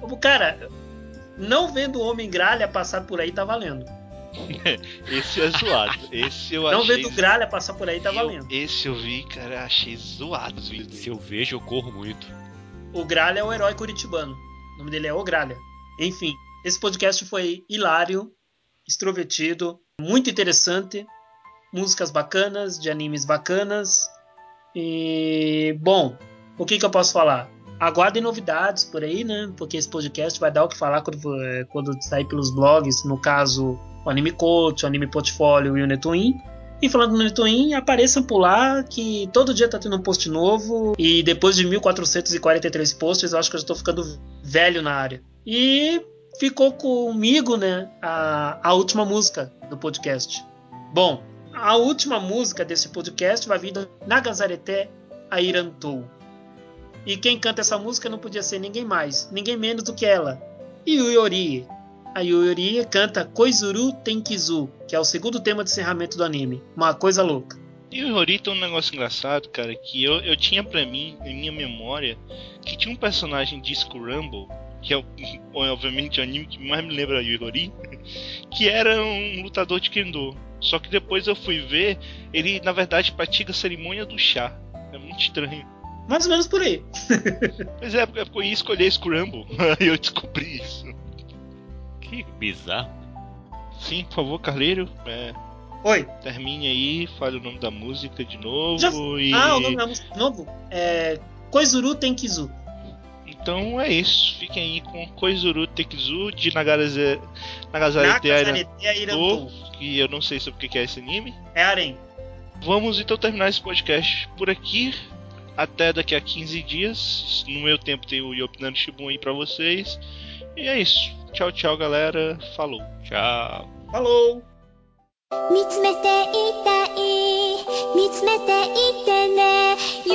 O Cara, não vendo o Homem Gralha passar por aí tá valendo. *laughs* Esse é zoado. Esse eu Não achei. vendo o Gralha passar por aí tá eu- valendo. Esse eu vi, cara, achei zoado Se eu vejo, eu corro muito. O Gralha é o herói curitibano. O nome dele é O Gralha. Enfim, esse podcast foi hilário, extrovertido, muito interessante. Músicas bacanas, de animes bacanas. E, bom, o que, que eu posso falar? Aguardem novidades por aí, né? Porque esse podcast vai dar o que falar quando, quando sair pelos blogs, no caso, o Anime Coach, o Anime Portfólio e o Netwin. E falando no Netwin, apareçam por lá que todo dia tá tendo um post novo. E depois de 1443 posts, eu acho que eu já tô ficando velho na área. E ficou comigo, né, a, a última música do podcast. Bom, a última música desse podcast vai vir do Nagazarete Airantou. E quem canta essa música não podia ser ninguém mais, ninguém menos do que ela, Yuyori. A Yuyori canta Koizuru Tenkizu, que é o segundo tema de encerramento do anime. Uma coisa louca. E o um negócio engraçado, cara, que eu, eu tinha pra mim, em minha memória, que tinha um personagem Disco Rumble, que é *laughs* obviamente o anime que mais me lembra a Yuri, *laughs* que era um lutador de Kendo. Só que depois eu fui ver, ele na verdade pratica a cerimônia do chá. É muito estranho. Mais ou menos por aí. Mas é, é porque eu ia escolher Scramble, *laughs* aí eu descobri isso. Que bizarro. Sim, por favor, Carleiro, é, Oi. termine aí, fale o nome da música de novo Já- e. Ah, o nome da música de novo é Koizuru Tenkizu. Então é isso. Fiquem aí com Koizuru Tekizu de Nagaraze... Nagasarete Airantou. que eu não sei sobre o que é esse anime. É Arém. Vamos então terminar esse podcast por aqui. Até daqui a 15 dias. No meu tempo tem o Yopinando Shibun aí pra vocês. E é isso. Tchau, tchau, galera. Falou. Tchau. Falou! 見つめていたい見つめていてね揺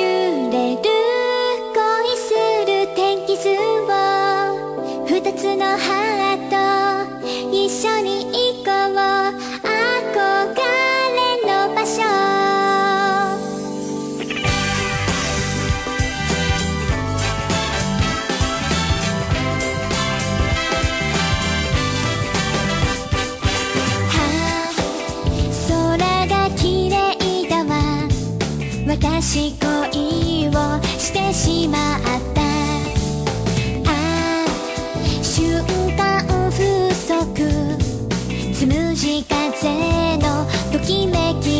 れる恋する天気図を二つのハ きめきにさらわれて